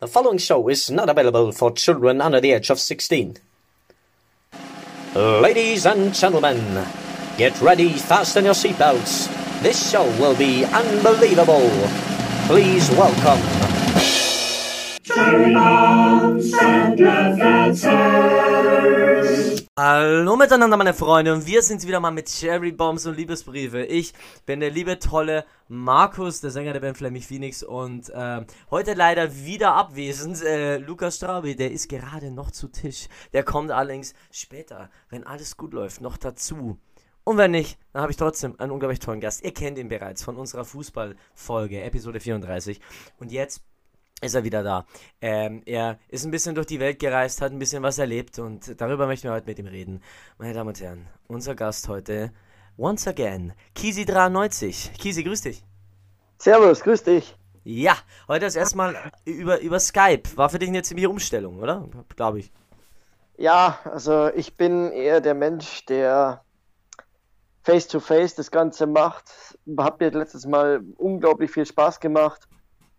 The following show is not available for children under the age of 16. Ladies and gentlemen, get ready, fasten your seatbelts. This show will be unbelievable. Please welcome. Hallo miteinander, meine Freunde, und wir sind wieder mal mit Cherry Bombs und Liebesbriefe. Ich bin der liebe, tolle Markus, der Sänger der Band Flaming Phoenix, und äh, heute leider wieder abwesend. Äh, Lukas Straube, der ist gerade noch zu Tisch. Der kommt allerdings später, wenn alles gut läuft, noch dazu. Und wenn nicht, dann habe ich trotzdem einen unglaublich tollen Gast. Ihr kennt ihn bereits von unserer Fußballfolge, Episode 34. Und jetzt ist er wieder da. Ähm, er ist ein bisschen durch die Welt gereist, hat ein bisschen was erlebt und darüber möchten wir heute mit ihm reden. Meine Damen und Herren, unser Gast heute, once again, Kisi93. Kisi, grüß dich. Servus, grüß dich. Ja, heute das erste Mal über, über Skype. War für dich eine ziemliche Umstellung, oder? Glaube ich. Ja, also ich bin eher der Mensch, der face-to-face -face das Ganze macht. Hat mir letztes Mal unglaublich viel Spaß gemacht.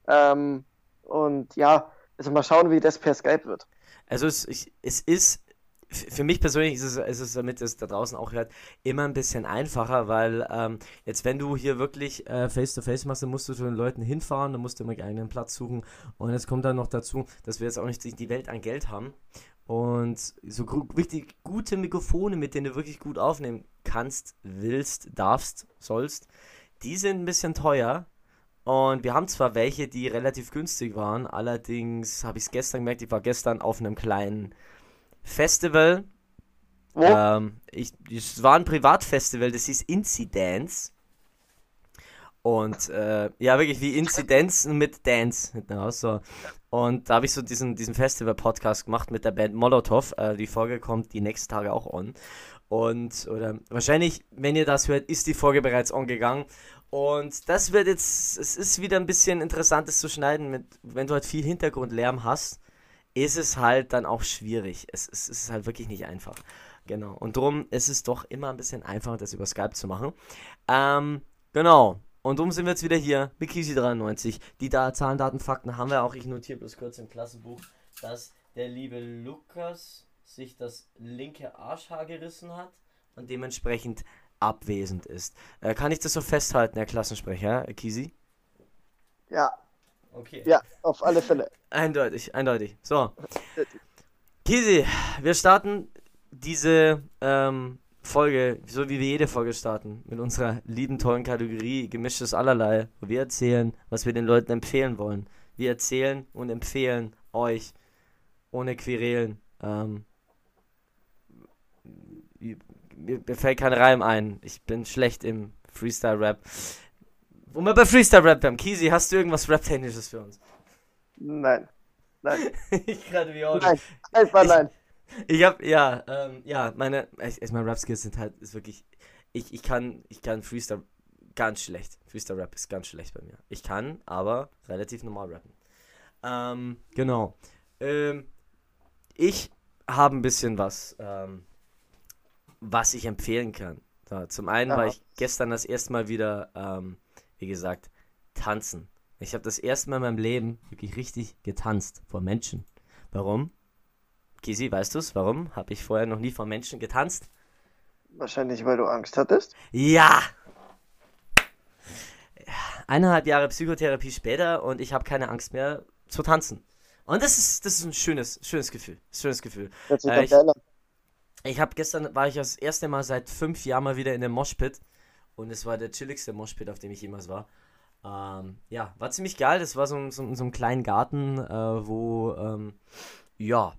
Ähm, und ja, also mal schauen, wie das per Skype wird. Also es, ich, es ist, für mich persönlich ist es, ist es, damit es da draußen auch hört, immer ein bisschen einfacher, weil ähm, jetzt, wenn du hier wirklich äh, Face-to-Face machst, dann musst du zu den Leuten hinfahren, dann musst du immer einen eigenen Platz suchen. Und es kommt dann noch dazu, dass wir jetzt auch nicht die Welt an Geld haben. Und so richtig gute Mikrofone, mit denen du wirklich gut aufnehmen kannst, willst, darfst, sollst, die sind ein bisschen teuer. Und wir haben zwar welche, die relativ günstig waren, allerdings habe ich es gestern gemerkt, ich war gestern auf einem kleinen Festival. Wo? Ähm, ich, es war ein Privatfestival, das hieß Incidence. Und äh, ja, wirklich wie Inzidenz mit Dance hinten raus. So. Und da habe ich so diesen, diesen Festival-Podcast gemacht mit der Band Molotov. Äh, die Folge kommt die nächsten Tage auch on. Und, oder wahrscheinlich, wenn ihr das hört, ist die Folge bereits on gegangen. Und das wird jetzt, es ist wieder ein bisschen interessantes zu schneiden, mit, wenn du halt viel Hintergrundlärm hast, ist es halt dann auch schwierig. Es, es, es ist halt wirklich nicht einfach. Genau. Und darum ist es doch immer ein bisschen einfacher, das über Skype zu machen. Ähm, genau. Und darum sind wir jetzt wieder hier mit Kisi93. Die da Zahlen, Daten, Fakten haben wir auch. Ich notiere bloß kurz im Klassenbuch, dass der liebe Lukas sich das linke Arschhaar gerissen hat und dementsprechend abwesend ist. Äh, kann ich das so festhalten, Herr Klassensprecher, Kisi? Ja. Okay. Ja, auf alle Fälle. Eindeutig, eindeutig. So. Kisi, wir starten diese ähm, Folge, so wie wir jede Folge starten, mit unserer lieben, tollen Kategorie Gemischtes Allerlei, wo wir erzählen, was wir den Leuten empfehlen wollen. Wir erzählen und empfehlen euch ohne Querelen. Ähm, mir, mir fällt kein Reim ein. Ich bin schlecht im Freestyle-Rap. Wo wir bei Freestyle-Rap haben. Kisi, hast du irgendwas Rap-Technisches für uns? Nein. Nein. ich gerade wie auch. Nein, einfach Ich- nein. Ich hab, ja, ähm, ja, meine, ich, ich meine, Rap-Skills sind halt, ist wirklich, ich, ich kann, ich kann Freestyle ganz schlecht. Freestyle-Rap ist ganz schlecht bei mir. Ich kann, aber relativ normal rappen. Ähm, genau. Ähm, ich habe ein bisschen was, ähm, was ich empfehlen kann. So, zum einen war Aha. ich gestern das erste Mal wieder, ähm, wie gesagt, tanzen. Ich habe das erste Mal in meinem Leben wirklich richtig getanzt vor Menschen. Warum? Kisi, weißt du es? Warum habe ich vorher noch nie vor Menschen getanzt? Wahrscheinlich, weil du Angst hattest. Ja! Eineinhalb Jahre Psychotherapie später und ich habe keine Angst mehr zu tanzen. Und das ist, das ist ein schönes, schönes Gefühl. Schönes Gefühl. Hört sich Äh, ich-. Ich habe gestern war ich das erste Mal seit fünf Jahren mal wieder in dem Moshpit und es war der chilligste Moshpit, auf dem ich jemals war. Ähm, ja, war ziemlich geil. Das war so, so, so ein kleinen Garten, äh, wo ähm, ja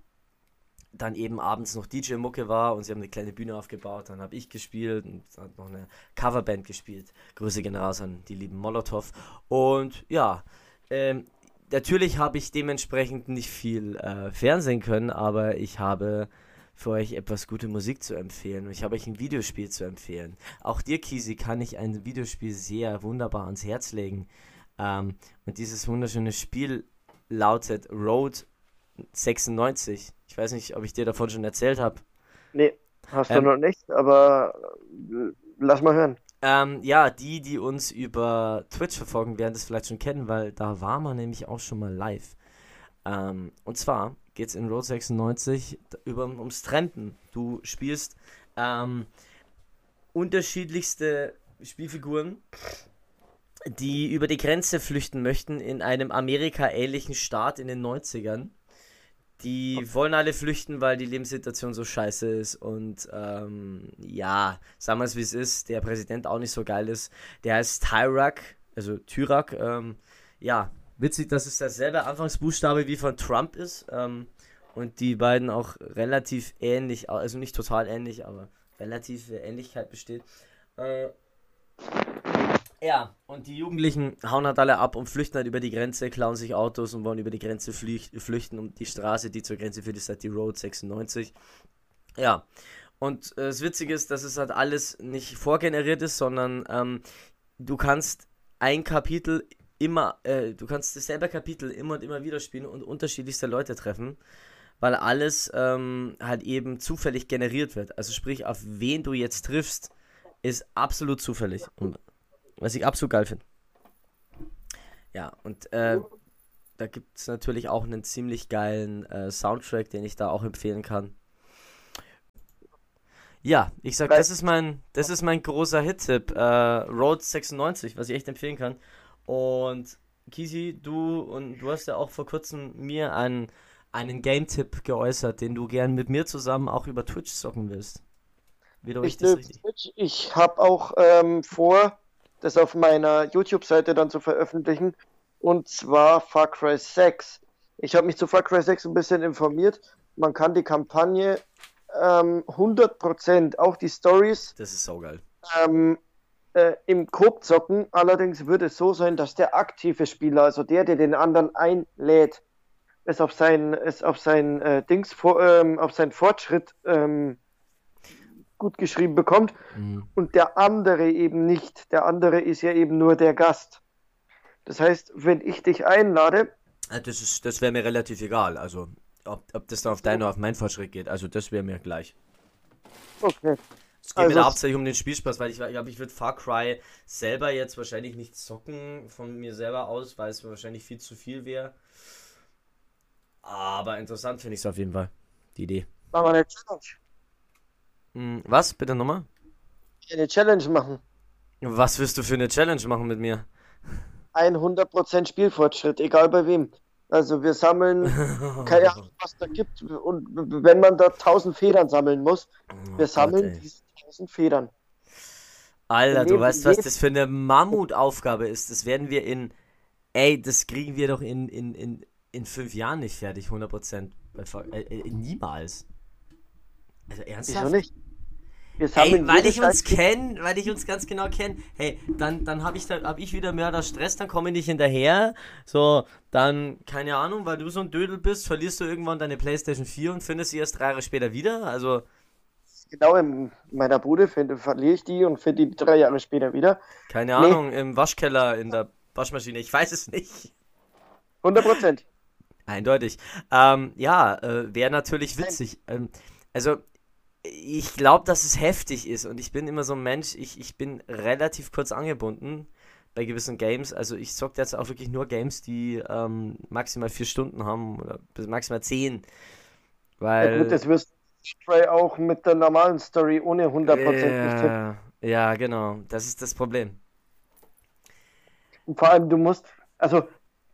dann eben abends noch DJ-Mucke war und sie haben eine kleine Bühne aufgebaut. Dann habe ich gespielt und hat noch eine Coverband gespielt. Grüße gehen an die lieben Molotov. Und ja, ähm, natürlich habe ich dementsprechend nicht viel äh, Fernsehen können, aber ich habe für euch etwas gute Musik zu empfehlen und ich habe euch ein Videospiel zu empfehlen. Auch dir, Kisi, kann ich ein Videospiel sehr wunderbar ans Herz legen. Ähm, und dieses wunderschöne Spiel lautet Road 96. Ich weiß nicht, ob ich dir davon schon erzählt habe. Nee, hast du Ähm, noch nicht, aber äh, lass mal hören. Ähm, ja, die, die uns über Twitch verfolgen, werden das vielleicht schon kennen, weil da war man nämlich auch schon mal live. Ähm, und zwar geht es in Road 96 über, ums Trampen. Du spielst ähm, unterschiedlichste Spielfiguren, die über die Grenze flüchten möchten in einem Amerika-ähnlichen Staat in den 90ern. Die wollen alle flüchten, weil die Lebenssituation so scheiße ist und ähm, ja, sagen wir es wie es ist, der Präsident auch nicht so geil ist. Der heißt Tyrak, also Tyrak, ähm, ja, witzig, dass es derselbe Anfangsbuchstabe wie von Trump ist ähm, und die beiden auch relativ ähnlich, also nicht total ähnlich, aber relativ Ähnlichkeit besteht. Äh, ja, und die Jugendlichen hauen halt alle ab und flüchten halt über die Grenze, klauen sich Autos und wollen über die Grenze flüchten um die Straße, die zur Grenze führt, ist halt die Road 96. Ja, und äh, das Witzige ist, dass es halt alles nicht vorgeneriert ist, sondern ähm, du kannst ein Kapitel immer, äh, du kannst dasselbe Kapitel immer und immer wieder spielen und unterschiedlichste Leute treffen, weil alles ähm, halt eben zufällig generiert wird. Also sprich, auf wen du jetzt triffst, ist absolut zufällig. Und was ich absolut geil finde. Ja, und äh, da gibt es natürlich auch einen ziemlich geilen äh, Soundtrack, den ich da auch empfehlen kann. Ja, ich sag, das ist mein, das ist mein großer Hit-Tipp. Äh, Road 96, was ich echt empfehlen kann. Und Kisi, du und du hast ja auch vor kurzem mir einen, einen Game-Tipp geäußert, den du gern mit mir zusammen auch über Twitch zocken willst. Wieder ich, ich, ich habe auch ähm, vor, das auf meiner YouTube-Seite dann zu veröffentlichen. Und zwar Far Cry 6. Ich habe mich zu Far Cry 6 ein bisschen informiert. Man kann die Kampagne ähm, 100%, auch die Stories. Das ist saugeil. Ähm, äh, Im Coop zocken. Allerdings würde es so sein, dass der aktive Spieler, also der, der den anderen einlädt, es auf sein, es auf sein äh, Dings, vor, ähm, auf seinen Fortschritt ähm, gut geschrieben bekommt mhm. und der andere eben nicht. Der andere ist ja eben nur der Gast. Das heißt, wenn ich dich einlade. Das, das wäre mir relativ egal. Also, ob, ob das dann auf deinen oder auf meinen Fortschritt geht. Also, das wäre mir gleich. Okay. Es geht also, mir hauptsächlich um den Spielspaß, weil ich glaube, ich würde Far Cry selber jetzt wahrscheinlich nicht zocken von mir selber aus, weil es wahrscheinlich viel zu viel wäre. Aber interessant finde ich es auf jeden Fall, die Idee. Machen wir eine Challenge. Hm, was? Bitte nochmal? Eine Challenge machen. Was wirst du für eine Challenge machen mit mir? 100% Spielfortschritt, egal bei wem. Also wir sammeln, keine Ahnung, was da gibt. Und wenn man da 1000 Federn sammeln muss, oh wir sammeln Gott, 1000 Federn. Alter, du weißt, was das für eine Mammutaufgabe ist. Das werden wir in, ey, das kriegen wir doch in, in, in, in fünf Jahren nicht fertig, 100%. Äh, äh, niemals. Also ernsthaft? Wieso nicht? Ey, weil ich uns kenne, weil ich uns ganz genau kenne. Hey, dann, dann habe ich, da, hab ich wieder Mörderstress, dann komme ich nicht hinterher. So, dann, keine Ahnung, weil du so ein Dödel bist, verlierst du irgendwann deine Playstation 4 und findest sie erst drei Jahre später wieder. Also. Genau in meiner Bude finde, verliere ich die und finde die drei Jahre später wieder. Keine Ahnung, nee. im Waschkeller, in der Waschmaschine, ich weiß es nicht. 100 Prozent. Eindeutig. Ähm, ja, äh, wäre natürlich witzig. Ähm, also, ich glaube, dass es heftig ist und ich bin immer so ein Mensch, ich, ich bin relativ kurz angebunden bei gewissen Games. Also ich zocke jetzt auch wirklich nur Games, die ähm, maximal vier Stunden haben oder bis maximal zehn. Weil. Ja, gut, das wirst du auch mit der normalen Story ohne 100% ja, nicht Ja, genau. Das ist das Problem. Und vor allem, du musst, also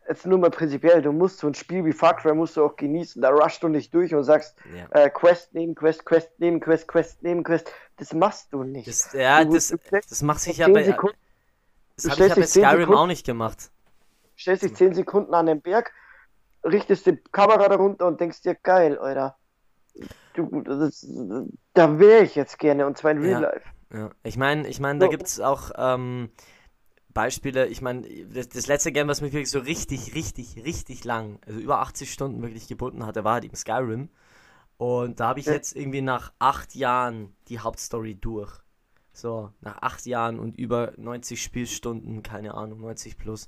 jetzt nur mal prinzipiell, du musst so ein Spiel wie Far Cry musst du auch genießen. Da rushst du nicht durch und sagst, ja. äh, Quest nehmen, Quest, Quest nehmen, Quest, Quest nehmen, Quest. Das machst du nicht. Das, ja, du, das, du das macht sich ja bei, Sekunden, das habe ich ja bei Skyrim Sekunden, auch nicht gemacht. Stellst dich 10 Sekunden an den Berg, richtest die Kamera darunter und denkst dir, geil, Alter. Du, das, da wäre ich jetzt gerne und zwar in Real ja, Life. Ja. Ich meine, ich meine, da gibt es auch ähm, Beispiele, ich meine, das, das, letzte Game, was mich wirklich so richtig, richtig, richtig lang, also über 80 Stunden wirklich gebunden hatte, war halt eben Skyrim. Und da habe ich jetzt irgendwie nach acht Jahren die Hauptstory durch. So, nach acht Jahren und über 90 Spielstunden, keine Ahnung, 90 plus.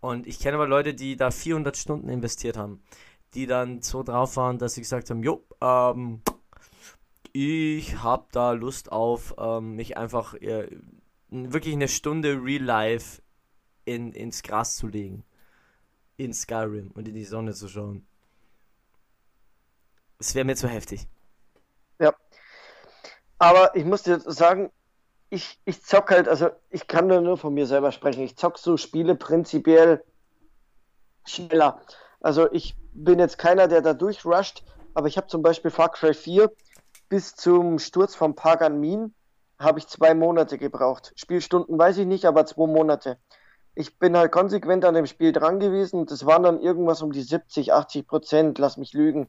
Und ich kenne aber Leute, die da 400 Stunden investiert haben, die dann so drauf waren, dass sie gesagt haben, jo, ähm, ich habe da Lust auf ähm, mich einfach äh, wirklich eine Stunde Real Life in, ins Gras zu legen. In Skyrim und in die Sonne zu schauen. Es wäre mir zu heftig. Ja. Aber ich muss dir sagen, ich, ich zock halt, also ich kann nur von mir selber sprechen. Ich zock so Spiele prinzipiell schneller. Also ich bin jetzt keiner, der da durchrusht, aber ich habe zum Beispiel Far Cry 4 bis zum Sturz von Pagan Min habe ich zwei Monate gebraucht. Spielstunden weiß ich nicht, aber zwei Monate. Ich bin halt konsequent an dem Spiel dran gewesen das waren dann irgendwas um die 70, 80 Prozent, lass mich lügen.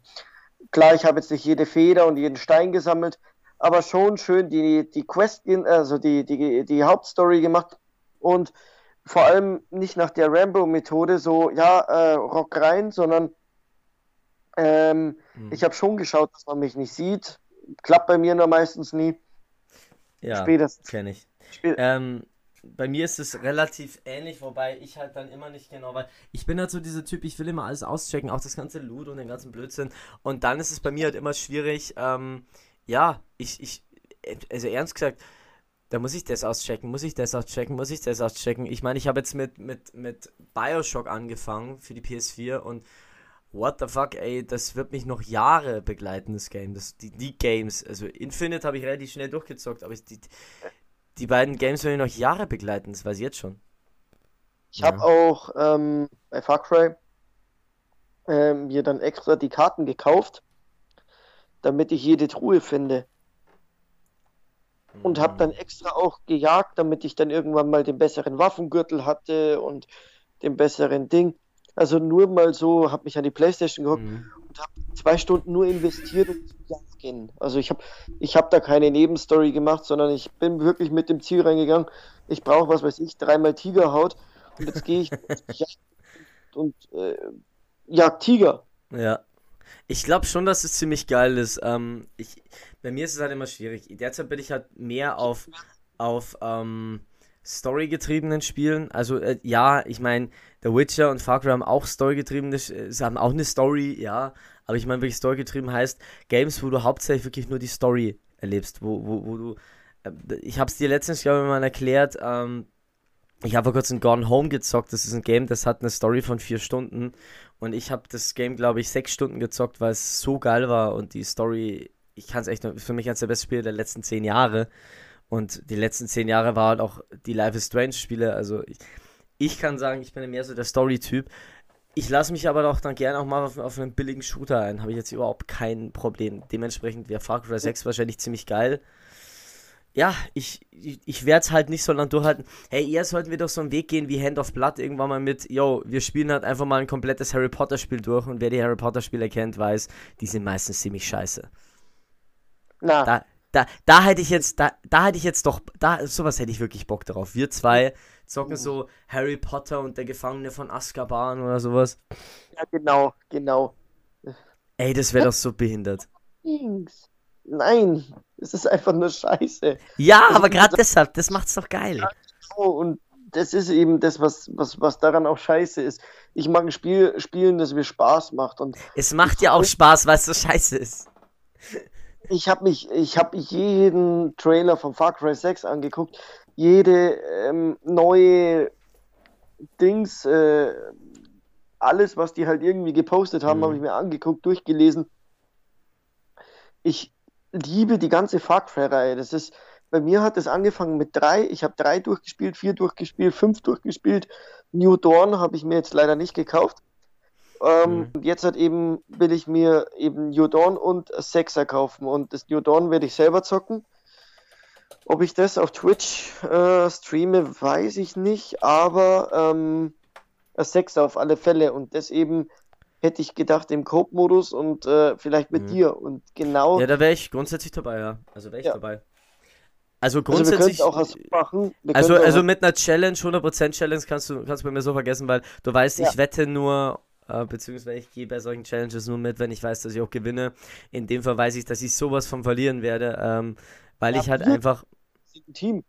Klar, ich habe jetzt nicht jede Feder und jeden Stein gesammelt, aber schon schön die, die Quest, also die, die, die Hauptstory gemacht und vor allem nicht nach der Rambo-Methode, so, ja, äh, Rock rein, sondern ähm, hm. ich habe schon geschaut, dass man mich nicht sieht. Klappt bei mir nur meistens nie. Ja, kenne ich. Ähm, bei mir ist es relativ ähnlich, wobei ich halt dann immer nicht genau, weil ich bin halt so dieser Typ, ich will immer alles auschecken, auch das ganze Loot und den ganzen Blödsinn. Und dann ist es bei mir halt immer schwierig, ähm, ja, ich, ich, also ernst gesagt, da muss ich das auschecken, muss ich das auschecken, muss ich das auschecken. Ich meine, ich habe jetzt mit, mit, mit Bioshock angefangen für die PS4 und what the fuck, ey, das wird mich noch Jahre begleiten, das Game. Das, die, die Games, also Infinite habe ich relativ schnell durchgezockt, aber die, die beiden Games werden mich noch Jahre begleiten, das weiß ich jetzt schon. Ich ja. habe auch ähm, bei Far Cry ähm, mir dann extra die Karten gekauft, damit ich jede Truhe finde und habe dann extra auch gejagt, damit ich dann irgendwann mal den besseren Waffengürtel hatte und den besseren Ding. Also nur mal so, habe mich an die Playstation gehockt mhm. und habe zwei Stunden nur investiert, um zu jagen. Also ich habe ich hab da keine Nebenstory gemacht, sondern ich bin wirklich mit dem Ziel reingegangen, ich brauche, was weiß ich, dreimal Tigerhaut und jetzt gehe ich und äh, jag Tiger. Ja. Ich glaube schon, dass es ziemlich geil ist. Ähm, ich, bei mir ist es halt immer schwierig. Derzeit bin ich halt mehr auf, auf ähm, Story-getriebenen Spielen. Also äh, ja, ich meine, The Witcher und Far Cry haben auch Story-getriebene, sie haben auch eine Story, ja. Aber ich meine, wirklich Story-getrieben heißt Games, wo du hauptsächlich wirklich nur die Story erlebst, wo, wo, wo du. Äh, ich habe es dir letztens, glaube ich, mal erklärt. Ähm, ich habe vor kurzem Gone Home gezockt. Das ist ein Game, das hat eine Story von vier Stunden. Und ich habe das Game, glaube ich, sechs Stunden gezockt, weil es so geil war und die Story, ich kann es echt, für mich eines der besten Spiele der letzten zehn Jahre. Und die letzten zehn Jahre waren halt auch die Life is Strange Spiele. Also ich, ich kann sagen, ich bin mehr so der Story-Typ. Ich lasse mich aber doch dann gerne auch mal auf, auf einen billigen Shooter ein. Habe ich jetzt überhaupt kein Problem. Dementsprechend wäre Far Cry 6 wahrscheinlich ziemlich geil ja, ich, ich, ich werde es halt nicht so lange durchhalten. Hey, eher sollten wir doch so einen Weg gehen wie Hand of Blood irgendwann mal mit, yo, wir spielen halt einfach mal ein komplettes Harry Potter Spiel durch und wer die Harry Potter Spiele kennt, weiß, die sind meistens ziemlich scheiße. Na. Da, da, da hätte ich jetzt, da, da hätte ich jetzt doch, da, sowas hätte ich wirklich Bock drauf. Wir zwei zocken uh. so Harry Potter und der Gefangene von Azkaban oder sowas. Ja, genau, genau. Ey, das wäre doch so behindert. Nein, es ist einfach nur scheiße. Ja, aber gerade deshalb, das macht's doch geil. Ja, und das ist eben das, was, was, was daran auch scheiße ist. Ich mag ein Spiel spielen, das mir Spaß macht. Und es macht ja auch Spaß, weil es so scheiße ist. Ich habe mich, ich habe jeden Trailer von Far Cry 6 angeguckt, jede ähm, neue Dings, äh, alles, was die halt irgendwie gepostet haben, mhm. habe ich mir angeguckt, durchgelesen. Ich, liebe die ganze Far Cry-Reihe. Das ist, bei mir hat es angefangen mit drei. Ich habe drei durchgespielt, vier durchgespielt, fünf durchgespielt. New Dawn habe ich mir jetzt leider nicht gekauft. Ähm, mhm. Jetzt hat eben, will ich mir eben New Dawn und Sechser kaufen. Und das New Dawn werde ich selber zocken. Ob ich das auf Twitch äh, streame, weiß ich nicht, aber ähm, Sechser auf alle Fälle. Und das eben hätte ich gedacht, im Cope-Modus und äh, vielleicht mit mhm. dir. Und genau. Ja, da wäre ich grundsätzlich dabei, ja. Also wäre ich ja. dabei. Also grundsätzlich. Also, auch machen. also, also mit einer Challenge, 100% Challenge kannst du, kannst du bei mir so vergessen, weil du weißt, ja. ich wette nur, äh, beziehungsweise ich gehe bei solchen Challenges nur mit, wenn ich weiß, dass ich auch gewinne. In dem Fall weiß ich, dass ich sowas von verlieren werde, ähm, weil ja, ich halt einfach. Wir sind ein Team.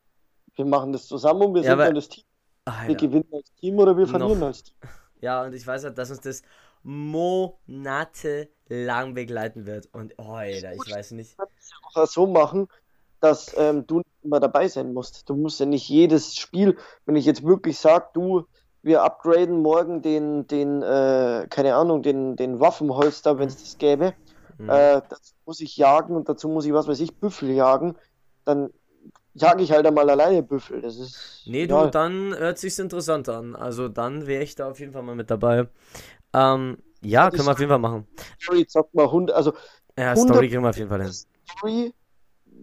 Wir machen das zusammen und wir sind dann das Team. Alter. Wir gewinnen als Team oder wir verlieren Noch. als Team. Ja, und ich weiß halt, dass uns das monatelang begleiten wird. Und oh, Alter, ich weiß nicht. Du kannst es auch so machen, dass ähm, du nicht immer dabei sein musst. Du musst ja nicht jedes Spiel, wenn ich jetzt wirklich sage, du, wir upgraden morgen den, den, äh, keine Ahnung, den, den Waffenholster, wenn es das gäbe, Mhm. Äh, dazu muss ich jagen und dazu muss ich, was weiß ich, Büffel jagen. Dann jage ich halt einmal alleine Büffel. Das ist. Nee, ja, du, dann hört sich's interessant an. Also dann wäre ich da auf jeden Fall mal mit dabei. Ähm, ja, Ja, können wir auf jeden Fall machen. Story zockt mal Hund. Also Ja, 100 Story kriegen wir auf jeden Fall hin. Story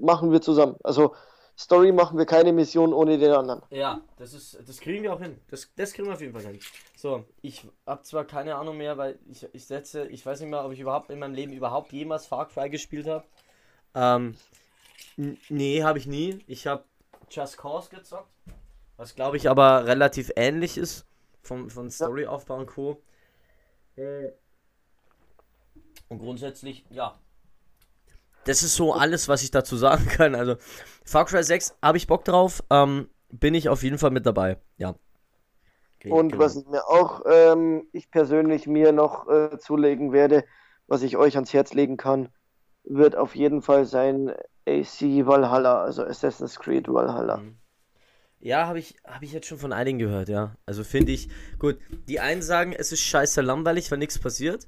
machen wir zusammen. Also Story machen wir keine Mission ohne den anderen. Ja, das ist, das kriegen wir auch hin. Das, das kriegen wir auf jeden Fall hin. So, ich habe zwar keine Ahnung mehr, weil ich, ich setze, ich weiß nicht mehr, ob ich überhaupt in meinem Leben überhaupt jemals Far Cry gespielt habe. Ähm, nee, habe ich nie. Ich habe Just Cause gezockt, was glaube ich aber relativ ähnlich ist vom, von Storyaufbau und Co. Äh, Und grundsätzlich, ja. Das ist so alles, was ich dazu sagen kann. Also, Far Cry 6 habe ich Bock drauf. Ähm, bin ich auf jeden Fall mit dabei. Ja. Okay, Und genau. was ich mir auch, ähm, ich persönlich mir noch äh, zulegen werde, was ich euch ans Herz legen kann, wird auf jeden Fall sein AC Valhalla, also Assassin's Creed Valhalla. Mhm. Ja, habe ich, hab ich jetzt schon von einigen gehört, ja. Also finde ich, gut, die einen sagen, es ist scheiße langweilig, weil nichts passiert.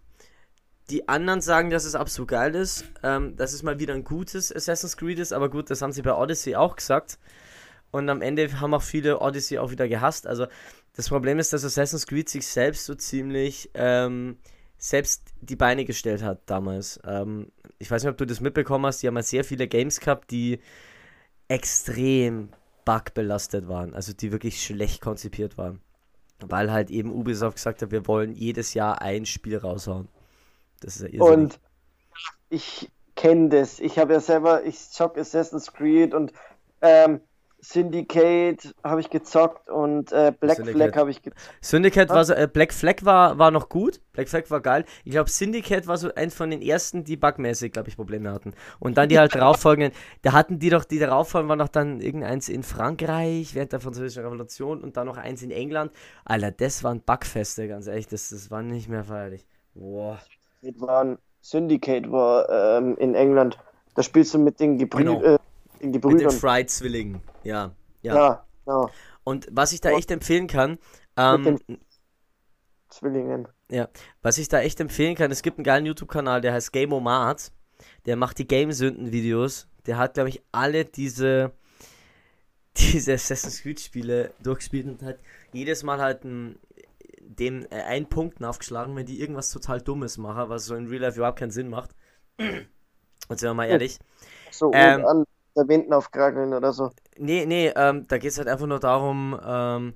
Die anderen sagen, dass es absolut geil ist, ähm, dass es mal wieder ein gutes Assassin's Creed ist, aber gut, das haben sie bei Odyssey auch gesagt. Und am Ende haben auch viele Odyssey auch wieder gehasst. Also das Problem ist, dass Assassin's Creed sich selbst so ziemlich ähm, selbst die Beine gestellt hat damals. Ähm, ich weiß nicht, ob du das mitbekommen hast, die haben ja sehr viele Games gehabt, die extrem bugbelastet waren, also die wirklich schlecht konzipiert waren. Weil halt eben Ubisoft gesagt hat, wir wollen jedes Jahr ein Spiel raushauen. Das ist ja irrsinnig. Und ich kenne das. Ich habe ja selber, ich zock Assassin's Creed und ähm, Syndicate habe ich gezockt und äh, Black Syndicate. Flag habe ich gezockt. Syndicate war so, äh, Black Flag war, war noch gut. Black Flag war geil. Ich glaube, Syndicate war so eins von den ersten, die bugmäßig, glaube ich, Probleme hatten. Und dann die halt darauffolgenden, da hatten die doch, die darauffolgenden waren noch dann irgendeins in Frankreich während der Französischen Revolution und dann noch eins in England. Alter, das waren Bugfeste, ganz ehrlich, das, das war nicht mehr feierlich. Boah. Syndicate war, ein- Syndicate war ähm, in England. Da spielst du mit den, Gebrü Genau. äh, den Mit den Gebrüdern. Fried-Zwillingen. Ja. Ja. Ja, ja, Und was ich da echt empfehlen kann, ähm, Zwillingen. Ja, was ich da echt empfehlen kann, es gibt einen geilen YouTube-Kanal, der heißt Gameomat. Der macht die Game-Sünden-Videos. Der hat, glaube ich, alle diese, diese Assassin's Creed-Spiele durchgespielt und hat jedes Mal halt ein, dem äh, einen Punkten aufgeschlagen, wenn die irgendwas total Dummes machen, was so in Real Life überhaupt keinen Sinn macht. Und sind wir mal ehrlich. So Ähm, an der Winden aufkrageln oder so. Nee, nee, ähm, da geht es halt einfach nur darum, ähm,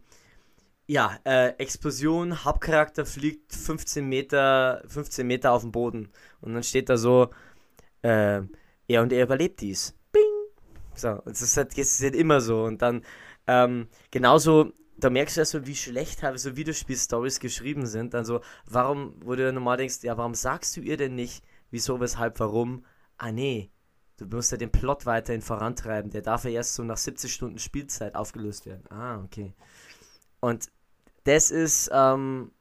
ja, äh, Explosion, Hauptcharakter fliegt 15 Meter, 15 Meter auf dem Boden. Und dann steht da so, äh, er und er überlebt dies. Bing! So, und das ist halt, das ist halt immer so. Und dann, ähm, genauso, da merkst du erstmal, wie schlecht teilweise Videospiel-Stories geschrieben sind. Also, warum, wo du normal denkst, ja, warum sagst du ihr denn nicht, wieso, weshalb, warum? Ah, nee, Du musst ja den Plot weiterhin vorantreiben. Der darf ja erst so nach 70 Stunden Spielzeit aufgelöst werden. Ah, okay. Und das ist, ähm,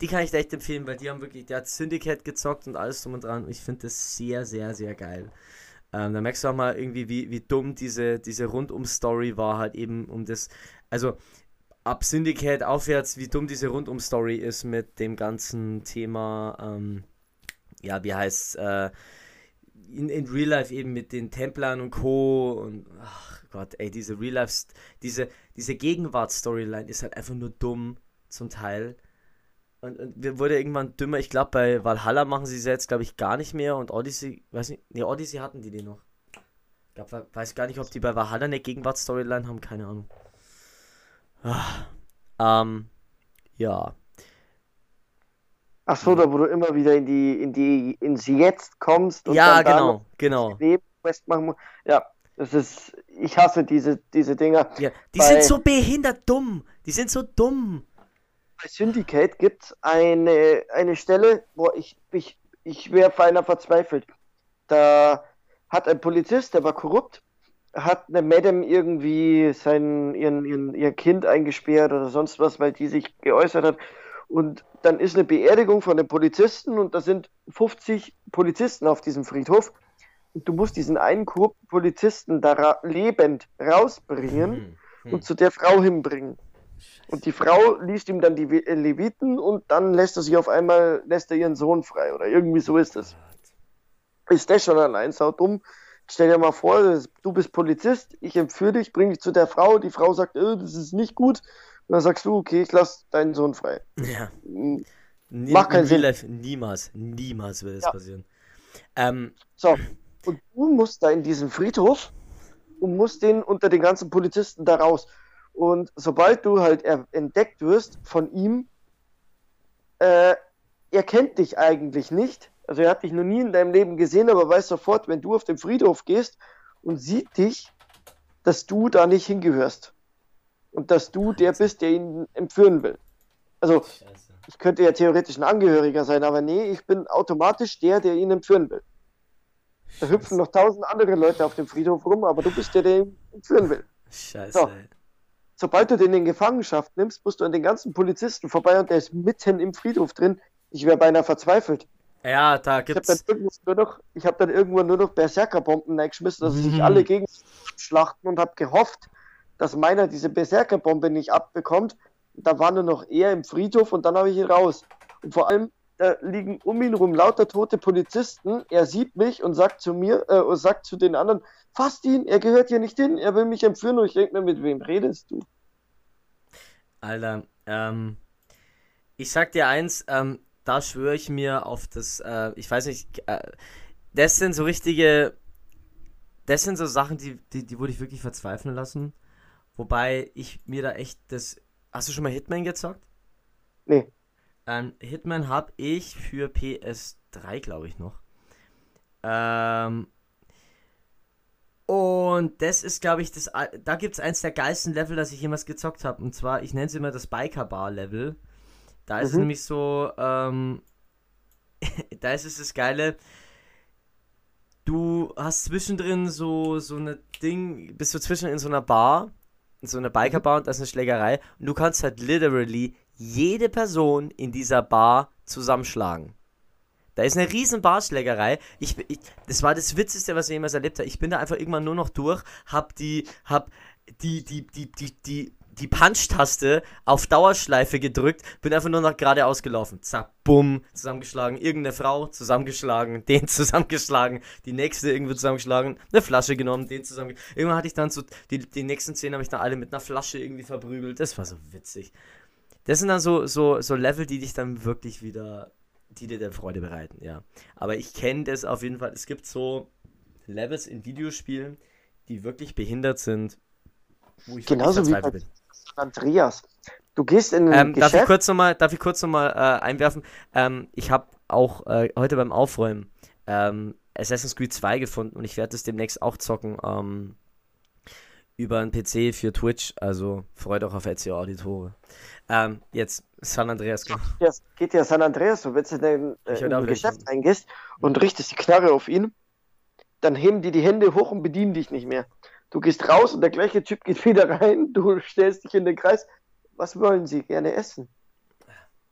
die kann ich echt empfehlen, weil die haben wirklich, der hat Syndicate gezockt und alles drum und dran. Ich finde das sehr, sehr, sehr geil. Ähm, da merkst du auch mal irgendwie, wie, wie dumm diese, diese Rundum-Story war, halt eben um das, also ab Syndicate aufwärts, wie dumm diese Rundum-Story ist mit dem ganzen Thema, ähm, ja, wie heißt äh, in, in Real Life eben mit den Templern und Co. und ach Gott, ey, diese Real Life, diese, diese Gegenwarts-Storyline ist halt einfach nur dumm zum Teil. Und, und wir wurde irgendwann dümmer. Ich glaube, bei Valhalla machen sie es jetzt, glaube ich, gar nicht mehr. Und Odyssey, weiß nicht, nee, Odyssey hatten die den noch. Ich glaub, we- weiß gar nicht, ob die bei Valhalla eine Gegenwarts-Storyline haben, keine Ahnung. Ah, ähm, ja. Ach so, da wo du immer wieder in die, in die, ins Jetzt kommst und Ja, dann da genau, noch genau. Nebenquest machen musst. Ja, das ist, ich hasse diese, diese Dinger. Ja, die Bei- sind so behindert dumm. Die sind so dumm. Bei Syndicate gibt es eine, eine Stelle, wo ich, ich, ich wäre beinahe verzweifelt. Da hat ein Polizist, der war korrupt, hat eine Madame irgendwie sein, ihren, ihren, ihr Kind eingesperrt oder sonst was, weil die sich geäußert hat. Und dann ist eine Beerdigung von den Polizisten und da sind 50 Polizisten auf diesem Friedhof. Und du musst diesen einen korrupten Polizisten da ra lebend rausbringen Hm, und zu der Frau hinbringen. Und die Frau liest ihm dann die äh, Leviten und dann lässt er sich auf einmal, lässt er ihren Sohn frei oder irgendwie so ist es. ist der schon allein saudumm. Stell dir mal vor, du bist Polizist, ich empfehle dich, bring dich zu der Frau, die Frau sagt, äh, das ist nicht gut. Und dann sagst du, okay, ich lass deinen Sohn frei. Ja. Hm, Macht keinen Sinn. Life, niemals, niemals würde das Ja. passieren. Ähm, So, und du musst da in diesen Friedhof und musst den unter den ganzen Polizisten da raus. Und sobald du halt entdeckt wirst von ihm, äh, er kennt dich eigentlich nicht. Also er hat dich noch nie in deinem Leben gesehen, aber weiß sofort, wenn du auf den Friedhof gehst und sieht dich, dass du da nicht hingehörst. Und dass du der bist, der ihn entführen will. Also Scheiße. ich könnte ja theoretisch ein Angehöriger sein, aber nee, ich bin automatisch der, der ihn entführen will. Da hüpfen noch tausend andere Leute auf dem Friedhof rum, aber du bist der, der ihn entführen will. Scheiße. So. Sobald du den in Gefangenschaft nimmst, musst du an den ganzen Polizisten vorbei und der ist mitten im Friedhof drin. Ich wäre beinahe verzweifelt. Ja, da Ich habe dann, gibt's. irgendwo nur noch, ich hab dann irgendwo nur noch Berserkerbomben reingeschmissen, dass sie Mhm. sich alle gegen schlachten und habe gehofft, dass meiner diese Berserkerbombe nicht abbekommt. Da war nur noch er im Friedhof und dann habe ich ihn raus. Und vor allem, da liegen um ihn rum lauter tote Polizisten. Er sieht mich und sagt zu mir, äh, und sagt zu den anderen, fasst ihn, er gehört hier nicht hin, er will mich entführen. Und ich denke mir, mit wem redest du? Alter, ähm, ich sag dir eins, ähm, da schwöre ich mir auf das, äh, ich weiß nicht, äh, das sind so richtige, das sind so Sachen, die, die, die wurde ich wirklich verzweifeln lassen. Wobei ich mir da echt das, hast du schon mal Hitman gezockt? Nee. Ähm, Hitman habe ich für PS3, glaube ich, noch. Ähm, und das ist, glaube ich, das, da gibt es eins der geilsten Level, das ich jemals gezockt habe. Und zwar, ich nenne es immer das Biker-Bar-Level. Da ist es Mhm. nämlich so, ähm, da ist es das Geile. Du hast zwischendrin so, so eine Ding, bist du zwischen in so einer Bar, in so einer Biker-Bar und da ist eine Schlägerei. Und du kannst halt literally jede Person in dieser Bar zusammenschlagen. Da ist eine riesen Barschlägerei. Ich, ich, das war das Witzigste, was ich jemals erlebt habe. Ich bin da einfach irgendwann nur noch durch, hab die, hab die, die, die, die, die, die Punch-Taste auf Dauerschleife gedrückt, bin einfach nur noch geradeaus gelaufen. Zack, bumm, zusammengeschlagen. Irgendeine Frau zusammengeschlagen, den zusammengeschlagen, die nächste irgendwo zusammengeschlagen, eine Flasche genommen, den zusammengeschlagen. Irgendwann hatte ich dann so, die, die nächsten zehn habe ich dann alle mit einer Flasche irgendwie verprügelt. Das war so witzig. Das sind dann so, so, so Level, die dich dann wirklich wieder, die dir der Freude bereiten, ja. Aber ich kenne das auf jeden Fall. Es gibt so Levels in Videospielen, die wirklich behindert sind, wo ich Genauso wie verzweifelt bei bin. Andreas. Du gehst in ein Ähm, darf ich Geschäft. kurz nochmal, darf ich kurz noch mal, äh, einwerfen? Ähm, ich habe auch äh, heute beim Aufräumen ähm, Assassin's Creed 2 gefunden und ich werde das demnächst auch zocken ähm, über einen PC für Twitch. Also freut auch auf ECO Auditore. Ähm, jetzt San Andreas. genau. Ja, es geht ja San Andreas, so wenn du in äh, in werd auch ein Geschäft rechnen. reingehst und richtest die Knarre auf ihn, dann heben die die Hände hoch und bedienen dich nicht mehr. Du gehst raus und der gleiche Typ geht wieder rein, du stellst dich in den Kreis. Was wollen sie gerne essen?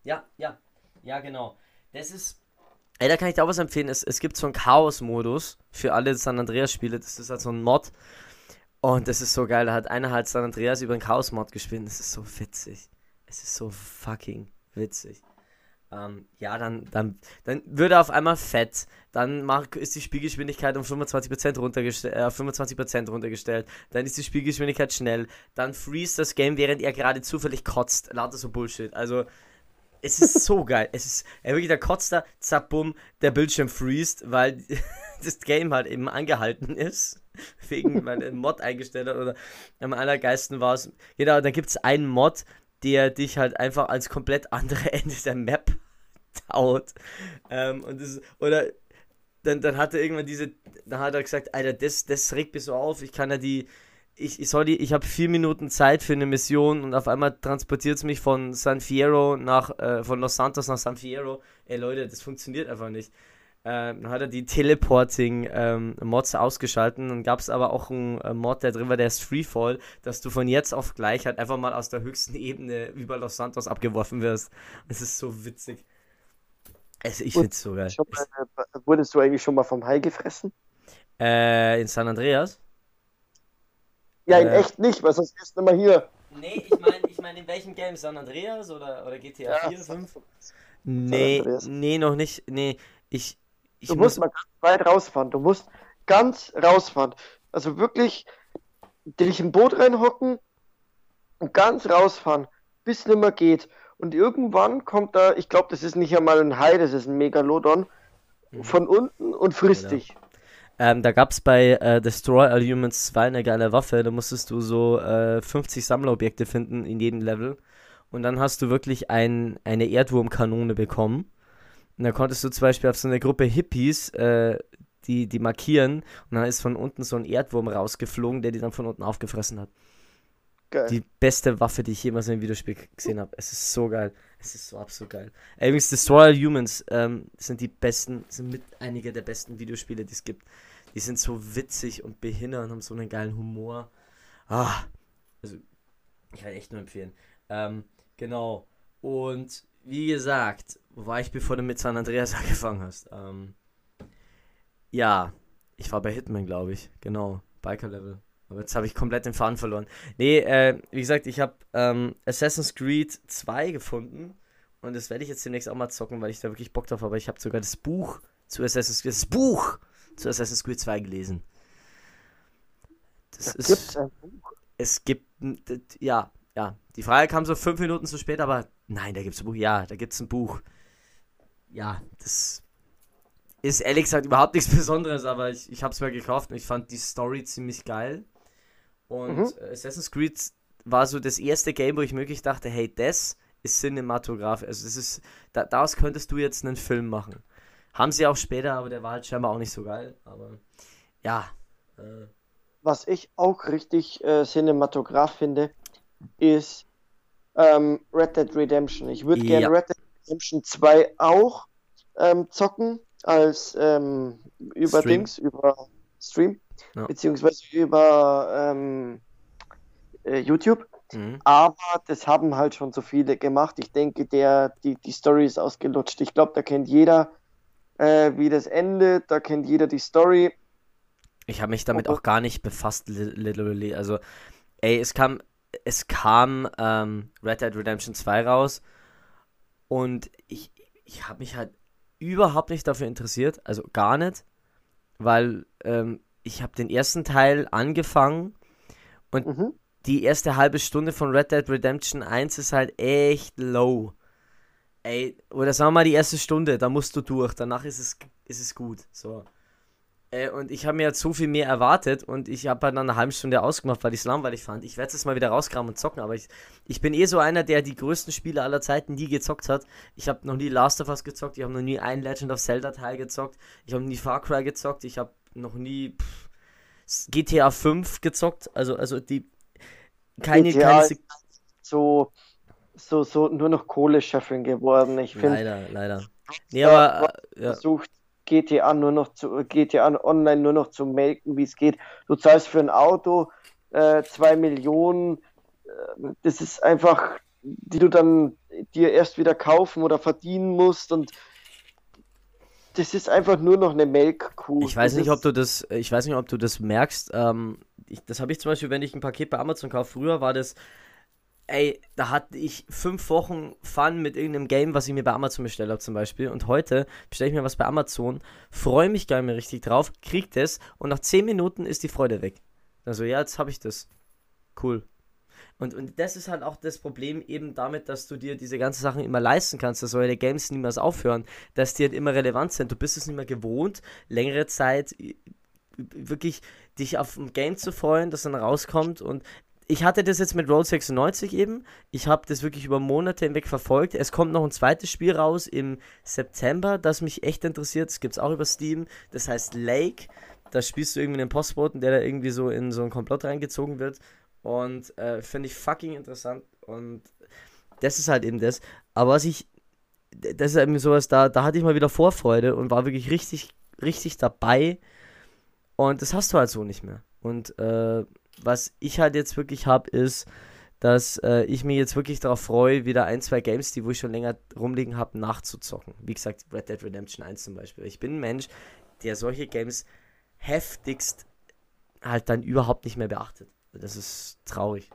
Ja, ja, ja, genau. Das ist. Ey, da kann ich dir auch was empfehlen. Es, es gibt so einen Chaos-Modus für alle San Andreas-Spiele. Das ist halt so ein Mod. Und das ist so geil. Da hat einer halt San Andreas über einen Chaos-Mod gespielt. Das ist so witzig. Es ist so fucking witzig. Ähm, ja, dann, dann, dann wird er auf einmal fett. Dann mag, ist die Spielgeschwindigkeit um 25% runtergestellt, äh, auf 25% runtergestellt. Dann ist die Spielgeschwindigkeit schnell. Dann freeze das Game, während er gerade zufällig kotzt. Lauter so Bullshit. Also, es ist so geil. Es ist ja, wirklich, da kotzt da, zack, bumm, der Bildschirm freest, weil das Game halt eben angehalten ist. Wegen, weil ein Mod eingestellt hat oder am allergeisten war es. Genau, da gibt es einen Mod, der dich halt einfach als komplett andere Ende der Map taut. Ähm, und das, oder dann, dann hat er irgendwann diese, dann hat er gesagt, Alter, das, das regt mich so auf, ich kann ja die, ich, ich soll die, ich habe vier Minuten Zeit für eine Mission und auf einmal transportiert es mich von San Fierro nach, äh, von Los Santos nach San Fierro. Ey Leute, das funktioniert einfach nicht. Ähm, dann hat er die Teleporting-Mods ausgeschalten. Dann gab es aber auch einen äh, Mod, der drin war, der ist Freefall, dass du von jetzt auf gleich halt einfach mal aus der höchsten Ebene über Los Santos abgeworfen wirst. Es ist so witzig. Es, ich Und find's so geil. Schon mal, äh, wurdest du eigentlich schon mal vom Hai gefressen? Äh, in San Andreas? Ja, in Äh. echt nicht, weil sonst bist du immer hier. Nee, ich meine, ich mein, in welchem Game? San Andreas oder, oder GTA Ja, 4, 5? Nee, nee, noch nicht. Nee, ich, ich Du muss musst mal ganz weit rausfahren. Du musst ganz rausfahren. Also wirklich dich im Boot reinhocken und ganz rausfahren, bis nimmer geht. Und irgendwann kommt da, ich glaube, das ist nicht einmal ein Hai, das ist ein Megalodon, von unten und frisst Genau. dich. Ähm, da gab es bei äh, Destroy All Humans 2 eine geile Waffe. Da musstest du so äh, 50 Sammlerobjekte finden in jedem Level. Und dann hast du wirklich ein, eine Erdwurmkanone bekommen. Und da konntest du zum Beispiel auf so eine Gruppe Hippies äh, die, die markieren. Und dann ist von unten so ein Erdwurm rausgeflogen, der die dann von unten aufgefressen hat. Geil. Die beste Waffe, die ich jemals in einem Videospiel gesehen habe. Es ist so geil. Es ist so absolut geil. Übrigens, Destroy All Humans ähm, sind die besten, sind mit einige der besten Videospiele, die es gibt. Die sind so witzig und behindert und haben so einen geilen Humor. Ah, also, ich kann echt nur empfehlen. Ähm, genau. Und wie gesagt, wo war ich, bevor du mit San Andreas angefangen hast? Ähm, ja, ich war bei Hitman, glaube ich. Genau, Biker-Level. Aber jetzt habe ich komplett den Faden verloren. Nee, äh, wie gesagt, ich habe ähm, Assassin's Creed 2 gefunden. Und das werde ich jetzt demnächst auch mal zocken, weil ich da wirklich Bock drauf habe. Aber ich habe sogar das Buch zu Assassin's Creed, das Buch zu Assassin's Creed 2 gelesen. Das Da ist, gibt's ein Buch. es gibt, ja, ja. Die Frage kam so fünf Minuten zu spät, aber nein, da gibt es ein Buch. Ja, da gibt es ein Buch. Ja, das ist ehrlich gesagt überhaupt nichts Besonderes, aber ich, ich habe es mir gekauft und ich fand die Story ziemlich geil. Und Mhm. äh, Assassin's Creed war so das erste Game, wo ich wirklich dachte, hey, das ist Cinematograph. Also das ist, da, daraus könntest du jetzt einen Film machen. Haben sie auch später, aber der war halt scheinbar auch nicht so geil. Aber ja, äh, Was ich auch richtig äh, Cinematograph finde, ist ähm, Red Dead Redemption. Ich würde Ja. gerne Red Dead Redemption 2 auch ähm, zocken als ähm, über Stream. Dings, über Stream, Ja. beziehungsweise über ähm, äh, YouTube. mhm. Aber das haben halt schon so viele gemacht. Ich denke, der, die, die Story ist ausgelutscht. Ich glaube, da kennt jeder, äh, wie das endet, da kennt jeder die Story. Ich habe mich damit Oh. auch gar nicht befasst, li literally. Also, ey, es kam, es kam ähm, Red Dead Redemption 2 raus und ich, ich habe mich halt überhaupt nicht dafür interessiert, also gar nicht, weil ähm, ich habe den ersten Teil angefangen Mhm. die erste halbe Stunde von Red Dead Redemption 1 ist halt echt low. Ey, oder sagen wir mal die erste Stunde, da musst du durch, danach ist es, ist es gut. So. Äh, und ich habe mir jetzt so viel mehr erwartet und ich habe halt nach einer halben Stunde ausgemacht, weil ich es langweilig fand. Ich werde es jetzt mal wieder rauskramen und zocken, aber ich, ich bin eh so einer, der die größten Spiele aller Zeiten nie gezockt hat. Ich habe noch nie Last of Us gezockt, ich habe noch nie ein Legend of Zelda Teil gezockt, ich habe nie Far Cry gezockt, ich habe noch nie pff, GTA 5 gezockt, also, also die keine, GTA keine ist so, so, so nur noch Kohle scheffeln geworden. Ich finde, Leider, leider. Nee, aber äh, ja. versucht GTA nur noch zu GTA Online nur noch zu melken, wie es geht. Du zahlst für ein Auto äh, zwei Millionen. Äh, das ist einfach, die du dann dir erst wieder kaufen oder verdienen musst und das ist einfach nur noch eine Melkkuh. Ich weiß Das nicht, ob du das, ich weiß nicht, ob du das merkst. Ähm, ich, das habe ich zum Beispiel, wenn ich ein Paket bei Amazon kaufe. Früher war das, ey, da hatte ich fünf Wochen Fun mit irgendeinem Game, was ich mir bei Amazon bestellt habe zum Beispiel. Und heute bestelle ich mir was bei Amazon, freue mich gar nicht mehr richtig drauf, krieg das und nach zehn Minuten ist die Freude weg. Also ja, jetzt habe ich das. Cool. Und, und das ist halt auch das Problem eben damit, dass du dir diese ganzen Sachen immer leisten kannst, dass solche Games niemals aufhören, dass die halt immer relevant sind. Du bist es nicht mehr gewohnt, längere Zeit wirklich dich auf ein Game zu freuen, das dann rauskommt und ich hatte das jetzt mit Roll 96 eben. Ich habe das wirklich über Monate hinweg verfolgt. Es kommt noch ein zweites Spiel raus im September, das mich echt interessiert. Das gibt es auch über Steam. Das heißt Lake. Da spielst du irgendwie einen Postboten, der da irgendwie so in so einen Komplott reingezogen wird. Und äh, finde ich fucking interessant. Und das ist halt eben das. Aber was ich, das ist eben sowas, da, da hatte ich mal wieder Vorfreude und war wirklich richtig, richtig dabei. Und das hast du halt so nicht mehr. Und äh, was ich halt jetzt wirklich habe, ist, dass äh, ich mich jetzt wirklich darauf freue, wieder ein, zwei Games, die wo ich schon länger rumliegen habe, nachzuzocken. Wie gesagt, Red Dead Redemption 1 zum Beispiel. Ich bin ein Mensch, der solche Games heftigst halt dann überhaupt nicht mehr beachtet. Das ist traurig.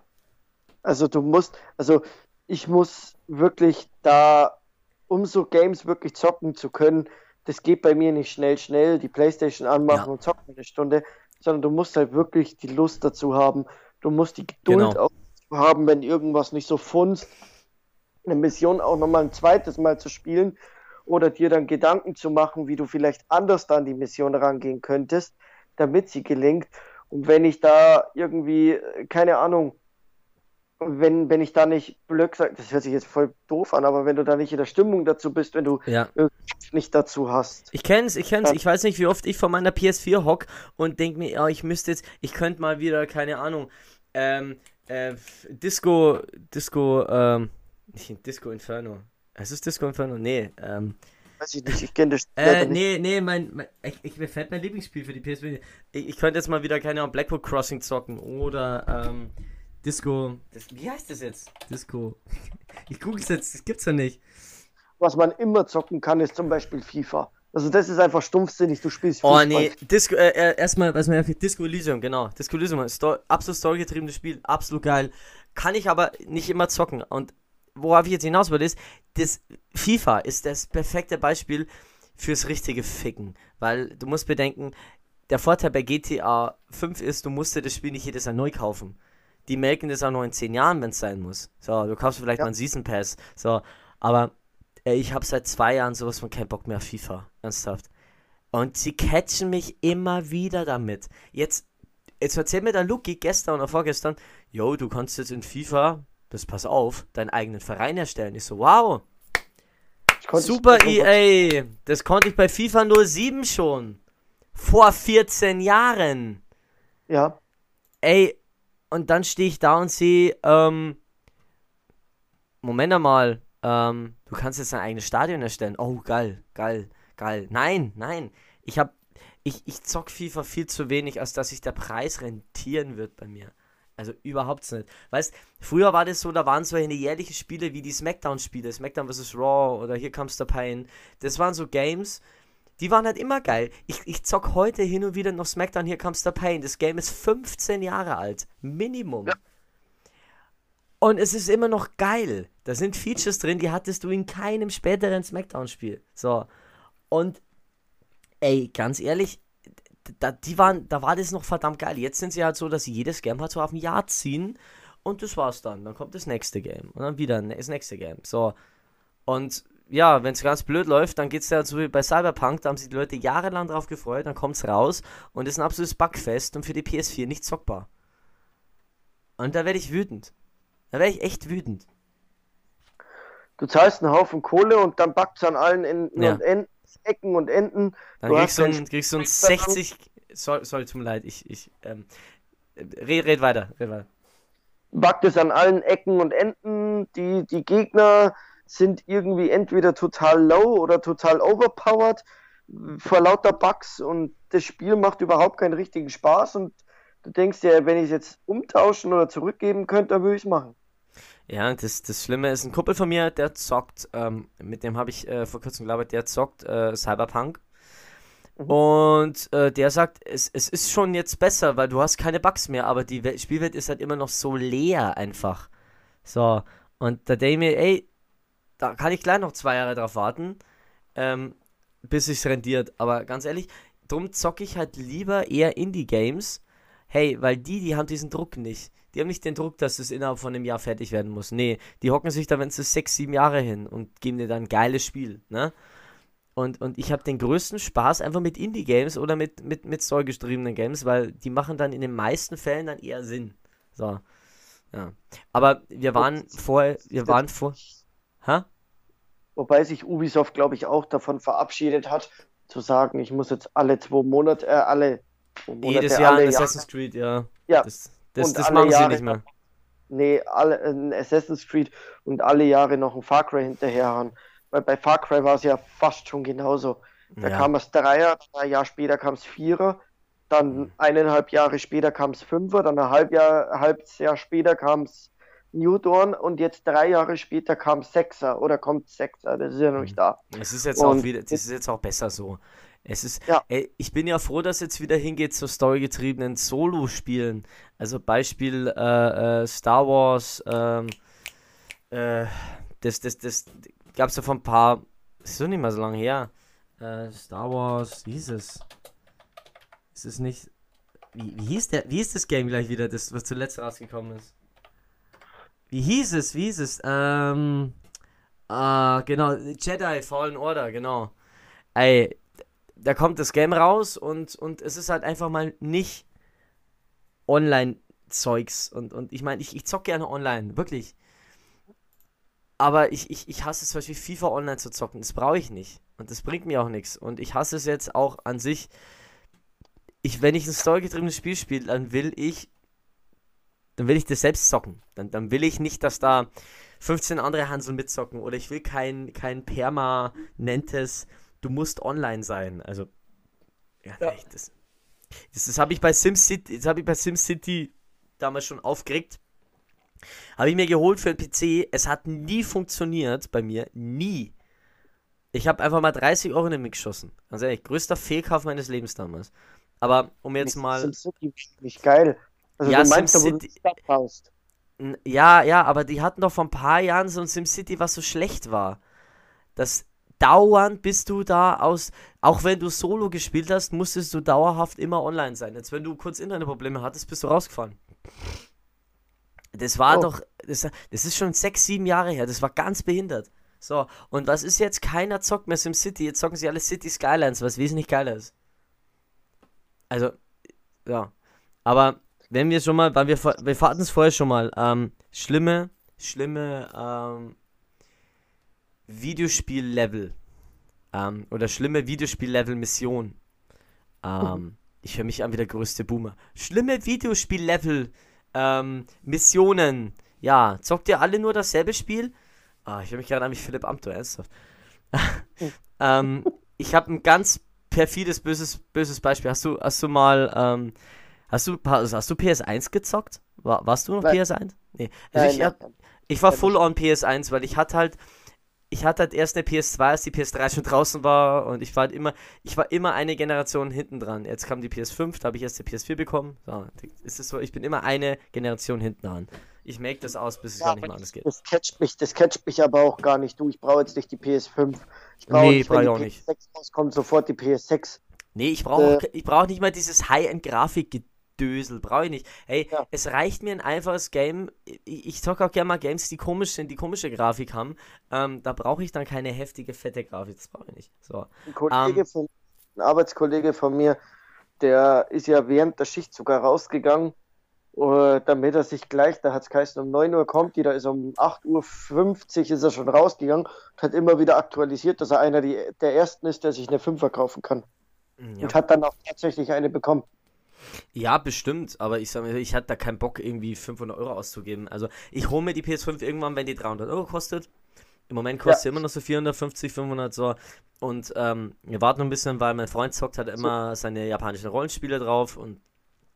Also du musst, also ich muss wirklich da, um so Games wirklich zocken zu können, das geht bei mir nicht schnell, schnell, die Playstation anmachen Ja. und zocken eine Stunde, sondern du musst halt wirklich die Lust dazu haben. Du musst die Geduld Genau. auch haben, wenn irgendwas nicht so funzt, eine Mission auch nochmal ein zweites Mal zu spielen oder dir dann Gedanken zu machen, wie du vielleicht anders da an die Mission rangehen könntest, damit sie gelingt. Und wenn ich da irgendwie, äh, keine Ahnung, wenn, wenn ich da nicht, blöd gesagt, das hört sich jetzt voll doof an, aber wenn du da nicht in der Stimmung dazu bist, wenn du Ja. nicht dazu hast. Ich kenn's, ich kenn's. Ich weiß nicht, wie oft ich vor meiner PS4 hock und denk mir, ja, ich müsste jetzt, ich könnte mal wieder, keine Ahnung, ähm, äh, Disco, Disco, ähm, Disco Inferno. Es ist Disco Inferno? Nee, ähm, Weiß ich nicht, ich kenne das Spiel äh, leider nicht. nee, nee, mein, mein ich, ich, mir fällt mein Lieblingsspiel für die PS4. Ich, ich könnte jetzt mal wieder, keine Ahnung, Blackwood Crossing zocken oder, ähm, Disco, das, wie heißt das jetzt? Disco. Ich google es jetzt, das gibt's ja nicht. Was man immer zocken kann, ist zum Beispiel FIFA. Also das ist einfach stumpfsinnig, du spielst Oh Fußball. nee, Disco, äh, äh, erstmal, was einfällt, Disco Elysium, genau. Disco Elysium, Sto absolut storygetriebenes Spiel, absolut geil. Kann ich aber nicht immer zocken. Und worauf ich jetzt hinaus will, ist, das FIFA ist das perfekte Beispiel fürs richtige Ficken. Weil du musst bedenken, der Vorteil bei GTA 5 ist, du musst dir das Spiel nicht jedes Jahr neu kaufen. Die melken das auch noch in 10 Jahren, wenn es sein muss. So, du kaufst vielleicht Ja. mal einen Season Pass. So, aber äh, ich habe seit zwei Jahren sowas von keinen Bock mehr auf FIFA. Ernsthaft. Und sie catchen mich immer wieder damit. Jetzt, jetzt erzählt mir der Luki gestern oder vorgestern, yo, du kannst jetzt in FIFA, das pass auf, deinen eigenen Verein erstellen. Ich so, wow, Ich super EA. Das konnte ich bei FIFA 07 schon. Vor 14 Jahren. Ja, Ey, und dann stehe ich da und sehe, ähm, Moment einmal, ähm, du kannst jetzt dein eigenes Stadion erstellen. Oh, geil, geil, geil. Nein, nein. Ich hab, ich, ich zock FIFA viel zu wenig, als dass sich der Preis rentieren wird bei mir. Also überhaupt nicht. Weißt, früher war das so, da waren so eine jährliche Spiele wie die Smackdown-Spiele, Smackdown vs. Raw oder Here Comes the Pain. Das waren so Games, die waren halt immer geil. Ich, ich zock heute hin und wieder noch Smackdown Here Comes the Pain. Das Game ist 15 Jahre alt. Minimum. Und es ist immer noch geil. Da sind Features drin, die hattest du in keinem späteren Smackdown-Spiel. So. Und, ey, ganz ehrlich, da, die waren, da war das noch verdammt geil. Jetzt sind sie halt so, dass sie jedes Game halt so auf ein Jahr ziehen und das war's dann. Dann kommt das nächste Game und dann wieder das nächste Game. So. Und ja, wenn es ganz blöd läuft, dann geht's ja so wie bei Cyberpunk, da haben sich die Leute jahrelang drauf gefreut, dann kommt's raus und ist ein absolutes Bugfest und für die PS4 nicht zockbar. Und da werde ich wütend. Da werde ich echt wütend. du zahlst einen Haufen Kohle und dann backt es an allen Enden Ja. und Enden, Ecken und Enden. Dann Du kriegst du, hast ein, kriegst du ein Spielstand. 60. Sorry, sorry, tut mir leid, ich, ich, ähm, red, red weiter, red weiter. backt es an allen Ecken und Enden. Die, die Gegner sind irgendwie entweder total low oder total overpowered vor lauter Bugs und das Spiel macht überhaupt keinen richtigen Spaß und du denkst dir, wenn ich es jetzt umtauschen oder zurückgeben könnte, dann würde ich es machen. Ja, das, das Schlimme ist, ein Kumpel von mir, der zockt, ähm, mit dem habe ich äh, vor kurzem gelabert, der zockt äh, Cyberpunk. Mhm. Und äh, der sagt, es, es ist schon jetzt besser, weil du hast keine Bugs mehr, aber die Wel Spielwelt ist halt immer noch so leer einfach. So, und da denke ich mir, ey, da kann ich gleich noch zwei Jahre drauf warten, ähm, bis sich's rendiert. Aber ganz ehrlich, drum zocke ich halt lieber eher Indie-Games. Hey, weil die, die haben diesen Druck nicht. Die haben nicht den Druck, dass es innerhalb von einem Jahr fertig werden muss. Nee, die hocken sich da, wenn es sechs, sieben Jahre hin und geben dir dann ein geiles Spiel, ne? Und, und ich habe den größten Spaß einfach mit Indie-Games oder mit, mit, mit storygetriebenen Games, weil die machen dann in den meisten Fällen dann eher Sinn. So. Ja. Aber wir waren vorher, wir waren vor. Hä? Wobei sich Ubisoft, glaube ich, auch davon verabschiedet hat, zu sagen, ich muss jetzt alle zwei Monate, äh, alle Monate, Jedes Jahr alle Assassin's Creed, ja. Ja. Das, das, das machen sie Jahre nicht mehr. Nee, alle, ein Assassin's Creed und alle Jahre noch ein Far Cry hinterherhauen. Weil bei Far Cry war es ja fast schon genauso. Da Ja. kam es Dreier, ein Jahr später kam es Vierer, dann eineinhalb Jahre später kam es Fünfer, dann ein halb Jahr, halbes Jahr später kam es New Dawn und jetzt drei Jahre später kam Sechser oder kommt Sechser, das ist ja noch nicht da. Es ist jetzt auch wieder, das ist jetzt auch besser so. Es ist, Ja. ey, ich bin ja froh, dass jetzt wieder hingeht zu storygetriebenen Solo-Spielen. Also Beispiel äh, äh, Star Wars, ähm, äh, das, das, das gab es ja vor ein paar, ist doch nicht mal so lange her. Äh, Star Wars, wie hieß es? Ist es nicht. Wie, wie hieß der? Wie hieß das Game gleich wieder, das, was zuletzt rausgekommen ist? Wie hieß es? Wie hieß es? Ähm. Ah, genau, Jedi Fallen Order, genau. Ey, da kommt das Game raus und, und es ist halt einfach mal nicht Online-Zeugs. Und, und ich meine, ich, ich zock gerne online, wirklich. Aber ich, ich, ich hasse es zum Beispiel FIFA online zu zocken. Das brauche ich nicht. Und das bringt mir auch nichts. Und ich hasse es jetzt auch an sich. Ich, wenn ich ein storygetriebenes Spiel spiele, dann will ich. Dann will ich das selbst zocken. Dann, dann will ich nicht, dass da 15 andere Hansel mitzocken. Oder ich will kein, kein permanentes, du musst online sein. Also. Ja, Ja. echt, das. Das, das habe ich bei SimCity, das habe ich bei SimCity damals schon aufgeregt. Habe ich mir geholt für den PC. Es hat nie funktioniert bei mir. Nie. Ich habe einfach mal 30 Euro in den Mix geschossen. Ganz ehrlich, größter Fehlkauf meines Lebens damals. Aber um jetzt mal. SimCity nicht geil. Also Ja, du meinst, du SimCity-. N- Ja, ja, aber die hatten doch vor ein paar Jahren so ein SimCity, was so schlecht war. Das dauernd bist du da aus, auch wenn du Solo gespielt hast, musstest du dauerhaft immer online sein. Jetzt, wenn du kurz Internetprobleme hattest, bist du rausgefahren. Das war Oh. doch, das, das ist schon sechs, sieben Jahre her, das war ganz behindert. So, und was ist jetzt? Keiner zockt mehr SimCity, jetzt zocken sie alle City Skylines, was wesentlich geiler ist. Also, ja. Aber wenn wir schon mal, weil wir, wir hatten es vorher schon mal, ähm, schlimme, schlimme, ähm, Videospiel-Level, ähm, oder schlimme Videospiel-Level-Mission. Ähm, ich höre mich an wie der größte Boomer. Schlimme Videospiel-Level, ähm. Ja, zockt ihr alle nur dasselbe Spiel? Ah, ich höre mich gerade an wie Philipp Amthor, ernsthaft. ähm, ich habe ein ganz perfides, böses, böses Beispiel. Hast du, hast du mal, ähm, hast du, hast du PS1 gezockt? War, warst du noch Nein. PS1? Nee. Also Nein, ich, hab, ich war full on PS1, weil ich hatte halt, ich hatte halt erst eine PS2, als die PS3 schon draußen war und ich war halt immer, ich war immer eine Generation hinten dran. Jetzt kam die PS5, da habe ich erst die PS4 bekommen. So, ist es so, ich bin immer eine Generation hinten dran. Ich make das aus, bis es Ja, gar nicht mehr anders geht. Das catcht mich, das catcht mich aber auch gar nicht. Du, ich brauche jetzt nicht die PS5. Ich brauche Nee, nicht, brauch wenn ich die auch nicht. PS6 rauskommt, sofort die PS6. Nee, ich brauche Äh. ich brauch nicht mal dieses High-End-Grafikgedösel. Brauche ich nicht. Hey, Ja. es reicht mir ein einfaches Game. Ich, ich zocke auch gerne mal Games, die komisch sind, die komische Grafik haben. Ähm, da brauche ich dann keine heftige, fette Grafik. Das brauche ich nicht. So. Ein Kollege Ähm. von, ein Arbeitskollege von mir, der ist ja während der Schicht sogar rausgegangen, äh, damit er sich gleich, da hat es geheißen, um 9 Uhr kommt die, da ist um 8.50 Uhr ist er schon rausgegangen und hat immer wieder aktualisiert, dass er einer die, der Ersten ist, der sich eine 5 kaufen kann. Ja. Und hat dann auch tatsächlich eine bekommen. Ja, bestimmt, aber ich sag mir, ich hatte da keinen Bock, irgendwie 500 Euro auszugeben. Also, ich hole mir die PS5 irgendwann, wenn die 300 Euro kostet. Im Moment kostet sie immer noch so 450, 500 so. Und ähm, wir warten noch ein bisschen, weil mein Freund zockt hat immer seine japanischen Rollenspiele drauf und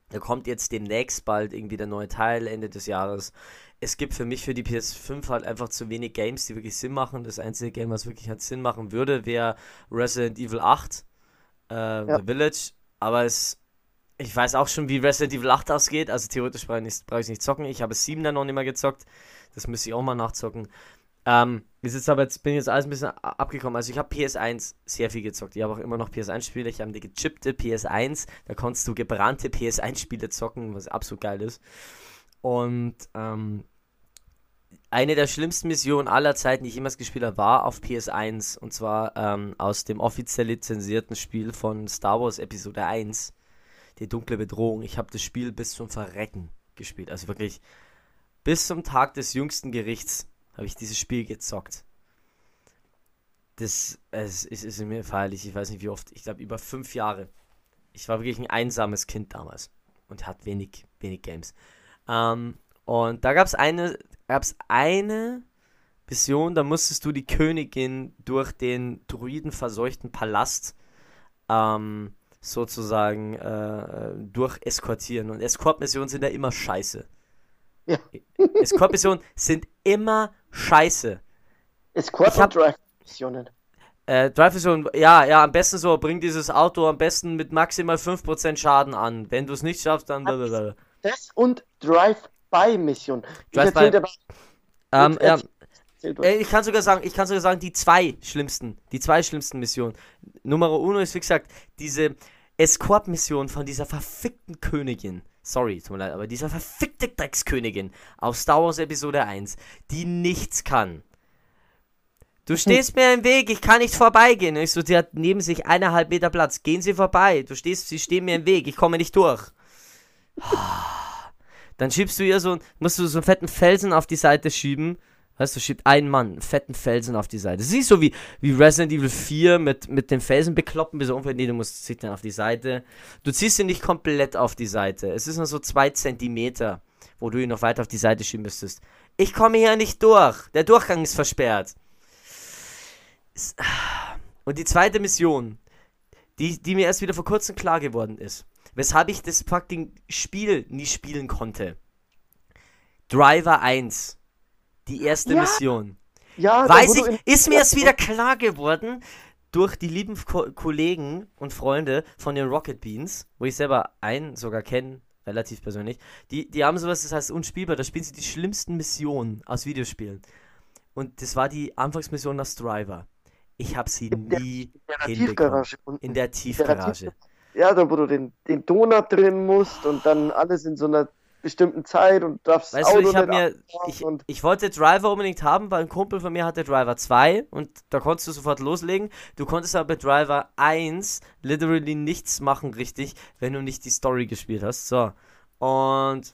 da kommt jetzt demnächst bald irgendwie der neue Teil, Ende des Jahres. Es gibt für mich für die PS5 halt einfach zu wenig Games, die wirklich Sinn machen. Das einzige Game, was wirklich halt Sinn machen würde, wäre Resident Evil 8, äh, The Village. Aber es, ich weiß auch schon, wie Resident Evil 8 ausgeht. Also theoretisch brauche ich ich nicht zocken. Ich habe 7 dann noch nicht mehr gezockt. Das müsste ich auch mal nachzocken. Ähm, ist jetzt aber jetzt bin jetzt alles ein bisschen abgekommen. Also ich habe PS1 sehr viel gezockt. Ich habe auch immer noch PS1-Spiele. Ich habe eine gechippte PS1. Da konntest du gebrannte PS1-Spiele zocken, was absolut geil ist. Und ähm, eine der schlimmsten Missionen aller Zeiten, die ich jemals gespielt habe, war auf PS1. Und zwar ähm, aus dem offiziell lizenzierten Spiel von Star Wars Episode 1. Die dunkle Bedrohung. Ich habe das Spiel bis zum Verrecken gespielt. Also wirklich bis zum Tag des jüngsten Gerichts habe ich dieses Spiel gezockt. Das es, es ist mir feierlich, ich weiß nicht wie oft, ich glaube über fünf Jahre. Ich war wirklich ein einsames Kind damals und hat wenig, wenig Games. Ähm, und da gab es eine, gab's eine Mission, da musstest du die Königin durch den druidenverseuchten Palast ähm, sozusagen äh, durch eskortieren. Und Escort-Missionen sind ja immer scheiße. Ja. Escort-Missionen sind immer scheiße. Escort hab- und Drive Missionen. Äh, Drive-Mission, ja, ja, am besten so, bring dieses Auto am besten mit maximal 5% Schaden an. Wenn du es nicht schaffst, dann. Das und Drive-By Mission. Ich Drive-by. Ähm, ja. Äh, ich kann sogar sagen, ich kann sogar sagen, die zwei schlimmsten, die zwei schlimmsten Missionen. Nummer uno ist, wie gesagt, diese Escort-Mission von dieser verfickten Königin. Sorry, tut mir leid, aber dieser verfickte Dreckskönigin aus Star Wars Episode 1, die nichts kann. Du stehst mir im Weg, ich kann nicht vorbeigehen. Ich so, die hat neben sich eineinhalb Meter Platz. Gehen Sie vorbei. Du stehst, Sie stehen mir im Weg, ich komme nicht durch. Dann schiebst du ihr so, musst du so einen fetten Felsen auf die Seite schieben. Weißt du, schiebt einen Mann einen fetten Felsen auf die Seite. Siehst du, wie, wie Resident Evil 4 mit, mit dem Felsen bekloppen, bis umfällt. Nee, du musst ziehst den auf die Seite. Du ziehst ihn nicht komplett auf die Seite. Es ist nur so zwei Zentimeter, wo du ihn noch weiter auf die Seite schieben müsstest. Ich komme hier nicht durch. Der Durchgang ist versperrt. Und die zweite Mission, die, die mir erst wieder vor kurzem klar geworden ist, weshalb ich das fucking Spiel nie spielen konnte. Driver 1. Die erste Ja. Mission. Ja, Weiß in- ich, ist mir erst wieder klar geworden durch die lieben Ko Kollegen und Freunde von den Rocket Beans, wo ich selber einen sogar kenne, relativ persönlich. Die, die haben sowas, das heißt unspielbar, da spielen sie die schlimmsten Missionen aus Videospielen. Und das war die Anfangsmission als Driver. Ich habe sie der- nie in der. Tiefgarage. In der Tiefgarage. Ja, da wo du den, den Donut drehen musst und dann alles in so einer bestimmten Zeit und darfst Weißt du, Auto ich habe nicht mir, ich, ich wollte Driver unbedingt haben, weil ein Kumpel von mir hatte Driver 2 und da konntest du sofort loslegen. Du konntest aber bei Driver 1 literally nichts machen richtig, wenn du nicht die Story gespielt hast. So. Und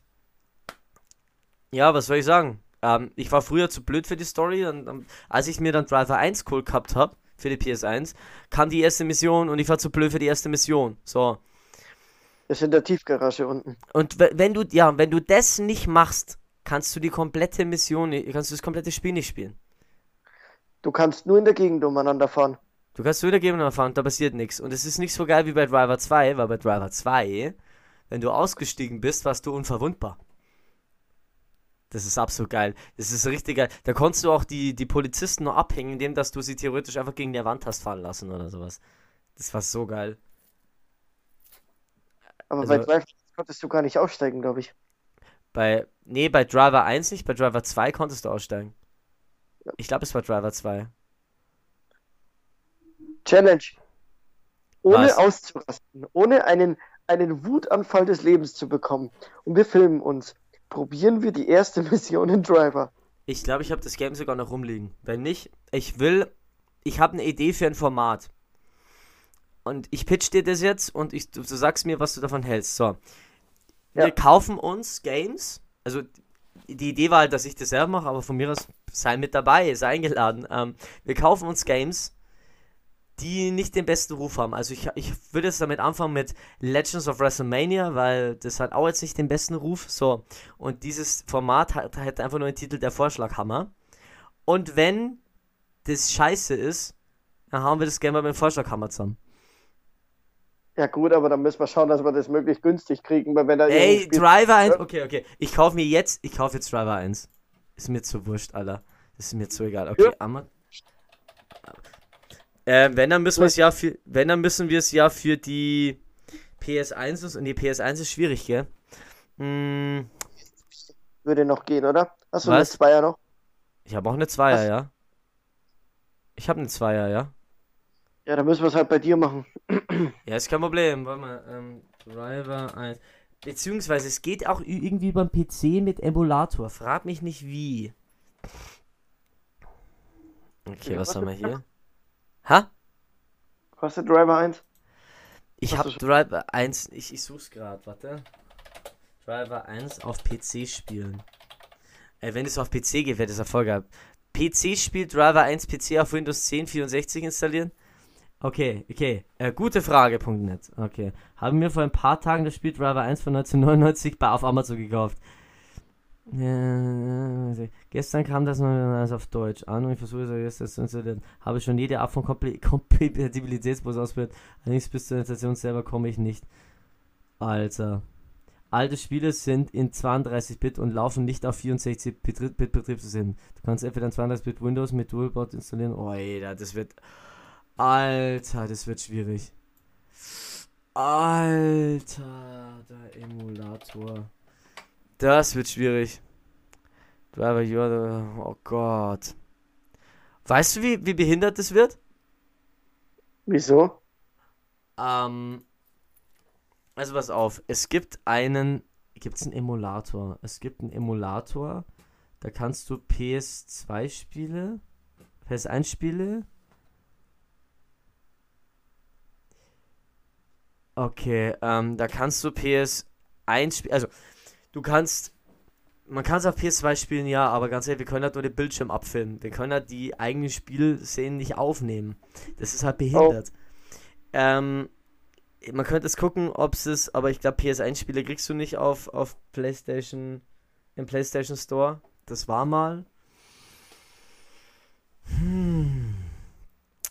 ja, was soll ich sagen? Ähm, ich war früher zu blöd für die Story und ähm, als ich mir dann Driver 1 cool gehabt habe für die PS1, kam die erste Mission und ich war zu blöd für die erste Mission. So. Ist in der Tiefgarage unten. Und we- wenn du, ja, wenn du das nicht machst, kannst du die komplette Mission, kannst du das komplette Spiel nicht spielen. Du kannst nur in der Gegend umeinander fahren. Du kannst wiedergeben und erfahren, da passiert nichts. Und es ist nicht so geil wie bei Driver 2, weil bei Driver 2, wenn du ausgestiegen bist, warst du unverwundbar. Das ist absolut geil. Das ist richtig geil. Da konntest du auch die, die Polizisten nur abhängen, indem dass du sie theoretisch einfach gegen die Wand hast fahren lassen oder sowas. Das war so geil. Aber Also- bei Drive konntest du gar nicht aussteigen, glaube ich. Bei, nee, bei Driver 1 nicht, bei Driver 2 konntest du aussteigen. Ich glaube, es war Driver 2. Challenge. Ohne Was? auszurasten, ohne einen, einen Wutanfall des Lebens zu bekommen. Und wir filmen uns. Probieren wir die erste Mission in Driver. Ich glaube, ich habe das Game sogar noch rumliegen. Wenn nicht, ich will, ich habe eine Idee für ein Format. Und ich pitch dir das jetzt und ich, du, du sagst mir, was du davon hältst. So. Wir Ja. kaufen uns Games. Also die Idee war halt, dass ich das selber mache, aber von mir aus sei mit dabei, sei eingeladen. Ähm, wir kaufen uns Games, die nicht den besten Ruf haben. Also ich, ich würde jetzt damit anfangen mit Legends of WrestleMania, weil das hat auch jetzt nicht den besten Ruf. So. Und dieses Format hat, hat einfach nur den Titel der Vorschlaghammer. Und wenn das scheiße ist, dann haben wir das Game mit dem Vorschlaghammer zusammen. Ja gut, aber dann müssen wir schauen, dass wir das möglichst günstig kriegen, weil wenn da Ey, Driver 1. Okay, okay. Ich kaufe mir jetzt, ich kaufe jetzt Driver 1. Ist mir zu wurscht, Alter. Ist mir zu egal. Okay, Ja. Amma. Äh, wenn, dann müssen wir es ja für, wenn, dann müssen wir es ja für die PS1 ist- und die PS1 ist schwierig, gell? Mm, würde noch gehen, oder? Achso, Was? eine Zweier noch. ich habe auch eine Zweier, Was? ja. Ich habe eine Zweier, ja. Ja, dann müssen wir es halt bei dir machen. Ja, ist kein Problem. Warte mal, ähm, Driver 1. Beziehungsweise es geht auch irgendwie beim PC mit Emulator. Frag mich nicht wie. Okay, was was haben wir hier? Ha? Kostet Driver 1? Ich habe Driver 1. Ich, ich such's gerade, warte. Driver 1 auf PC spielen. Ey, wenn es auf PC geht, wäre das Erfolg gehabt. PC spielt Driver 1 PC auf Windows 10 64 installieren? Okay, okay. Äh, gute Frage.net. Okay. Haben wir vor ein paar Tagen das Spiel Driver 1 von 1999 bei auf Amazon gekauft. Äh, gestern kam das noch auf Deutsch an und ich versuche es jetzt zu installieren. Habe schon jede Art von Kompatibilitätsbus ausprobiert. Allerdings bis zur Installation selber komme ich nicht. Alter. Alte Spiele sind in 32-Bit und laufen nicht auf 64-Bit Betriebssystem. Du kannst entweder ein 32-Bit Windows mit Dualboot installieren. Oh, Alter, das wird. Alter, das wird schwierig. Alter, der Emulator. Das wird schwierig. Driver Yoda, oh Gott. Weißt du, wie, wie behindert das wird? Wieso? Ähm, also pass auf, es gibt einen, gibt es einen Emulator? Es gibt einen Emulator, da kannst du PS2-Spiele, PS1-Spiele Okay, ähm, da kannst du PS1 spielen, also du kannst, man kann es auf PS2 spielen, ja, aber ganz ehrlich, wir können halt nur den Bildschirm abfilmen. Wir können halt die eigenen Spielszenen nicht aufnehmen. Das ist halt behindert. Ähm, man könnte es gucken, ob es ist, aber ich glaube, PS1-Spiele kriegst du nicht auf, auf PlayStation, im PlayStation Store. Das war mal. Hm.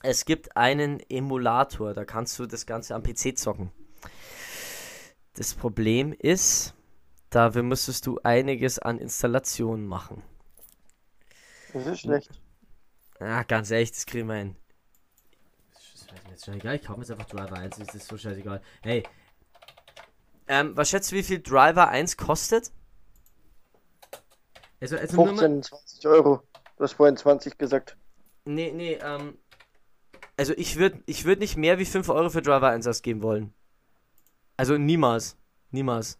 Es gibt einen Emulator, da kannst du das Ganze am PC zocken. Das Problem ist, dafür müsstest du einiges an Installationen machen. Das ist schlecht. Ah, ganz ehrlich, das kriegen wir hin. Das ist mir jetzt schon egal, ich kaufe mir jetzt einfach Driver 1, ist das so scheißegal. Hey, ähm, was schätzt du, wie viel Driver 1 kostet? Also, also nur mal, 15, 20 Euro. Du hast vorhin 20 gesagt. nee, nee, ähm, also ich würde ich würd nicht mehr wie 5 Euro für Driver 1 ausgeben wollen. Also niemals, niemals.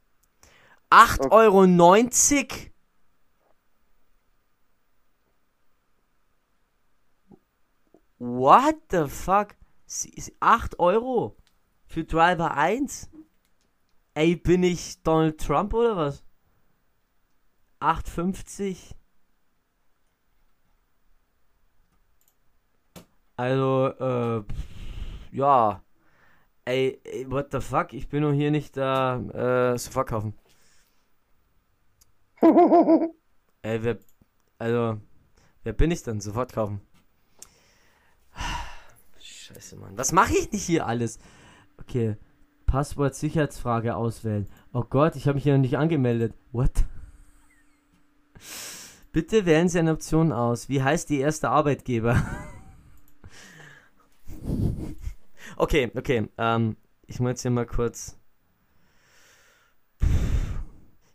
8,90 Okay. Euro? 90? What the fuck? Sie- sie- 8 Euro für Driver 1? Ey, bin ich Donald Trump oder was? 8,50? Also, äh, ja. Ey, ey, what the fuck? Ich bin doch hier nicht da, äh, zu verkaufen. Ey, wer, also, wer bin ich denn? Sofort kaufen. Scheiße, Mann. Was mache ich nicht hier alles? Okay. Passwort Sicherheitsfrage auswählen. Oh Gott, ich habe mich hier noch nicht angemeldet. What? Bitte wählen Sie eine Option aus. Wie heißt die erste Arbeitgeber? okay, okay. Ähm, ich muss jetzt hier mal kurz.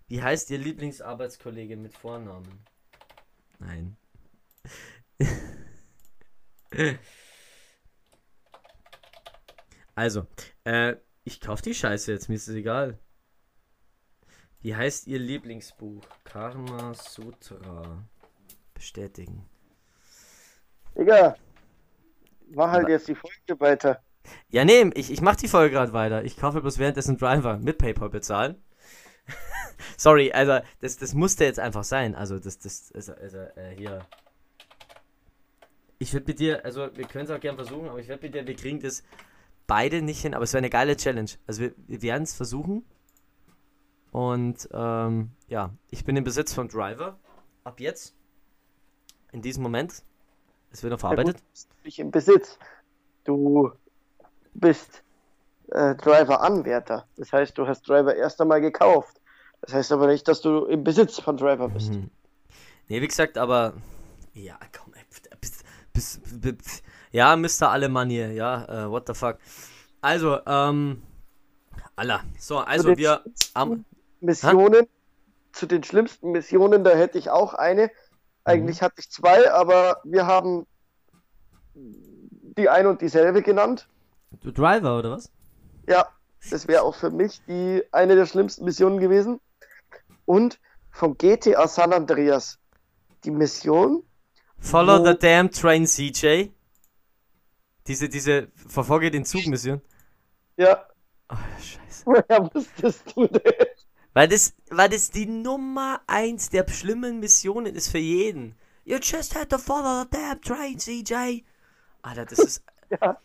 Wie heißt Ihr Lieblingsarbeitskollege mit Vornamen? Nein. also, äh, ich kauf die Scheiße jetzt, mir ist es egal. Wie heißt Ihr Lieblingsbuch? Karma Sutra. Bestätigen. Digga, mach halt Wa- jetzt die Folge weiter. Ja, nee, ich, ich mach die Folge gerade weiter. Ich kaufe bloß währenddessen Driver mit PayPal bezahlen. Sorry, also das, das musste jetzt einfach sein. Also das, das, also, also äh, hier. Ich würde mit dir, also wir können es auch gerne versuchen, aber ich werde mit dir, wir kriegen das beide nicht hin, aber es wäre eine geile Challenge. Also wir, wir werden es versuchen. Und ähm, ja, ich bin im Besitz von Driver. Ab jetzt. In diesem Moment. Es wird noch Ja, gut, verarbeitet. du bist nicht im Besitz. Du bist äh, Driver-Anwärter. Das heißt, du hast Driver erst einmal gekauft. Das heißt aber nicht, dass du im Besitz von Driver bist. Mhm. Nee, wie gesagt, aber. Ja, komm, ey. Bis, bis, bis, ja, Mr. Alemannier, ja, äh, what the fuck. Also, ähm. Allah. So, also wir. Am, Missionen, zu den schlimmsten Missionen, da hätte ich auch eine. Eigentlich hatte ich zwei, aber wir haben die ein und dieselbe genannt. Du Driver, oder was? Ja, das wäre auch für mich die eine der schlimmsten Missionen gewesen. Und von GTA San Andreas die Mission, Follow the damn train, CJ. Diese, diese Verfolge den Zug-Mission. ja, Oh, scheiße. woher wusstest du das? Weil das, weil das die Nummer eins der schlimmen Missionen ist für jeden. You just had to follow the damn train, CJ. Alter, das ist. Ja.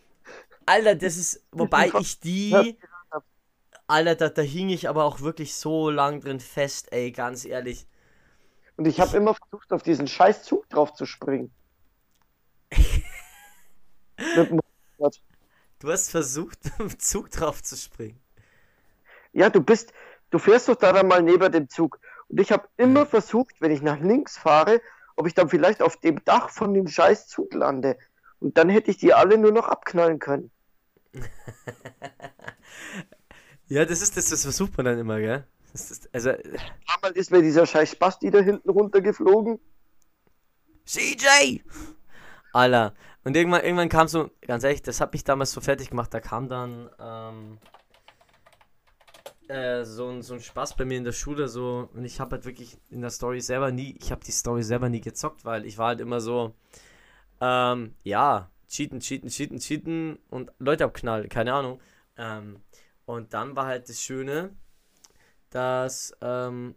Alter, das ist. Wobei ich die. Alter, da, da hing ich aber auch wirklich so lang drin fest, ey, ganz ehrlich. Und ich habe immer versucht, auf diesen scheiß Zug drauf zu springen. Du hast versucht, mit dem Zug drauf zu springen. ja, du bist, du fährst doch da dann mal neben dem Zug. Und ich habe immer versucht, wenn ich nach links fahre, ob ich dann vielleicht auf dem Dach von dem scheiß Zug lande. Und dann hätte ich die alle nur noch abknallen können. Ja, das ist das, das versucht man dann immer, gell? Ist, also, Einmal ist mir dieser scheiß Spasti da hinten runtergeflogen. CJ! Alter. Und irgendwann, irgendwann kam so, ganz ehrlich, das hat mich damals so fertig gemacht, da kam dann ähm, äh, so, ein, so ein Spaß bei mir in der Schule, so, und ich habe halt wirklich in der Story selber nie, ich habe die Story selber nie gezockt, weil ich war halt immer so, ähm, ja, cheaten, cheaten, cheaten, cheaten und Leute abknallen, keine Ahnung. Ähm, und dann war halt das Schöne, dass, ähm,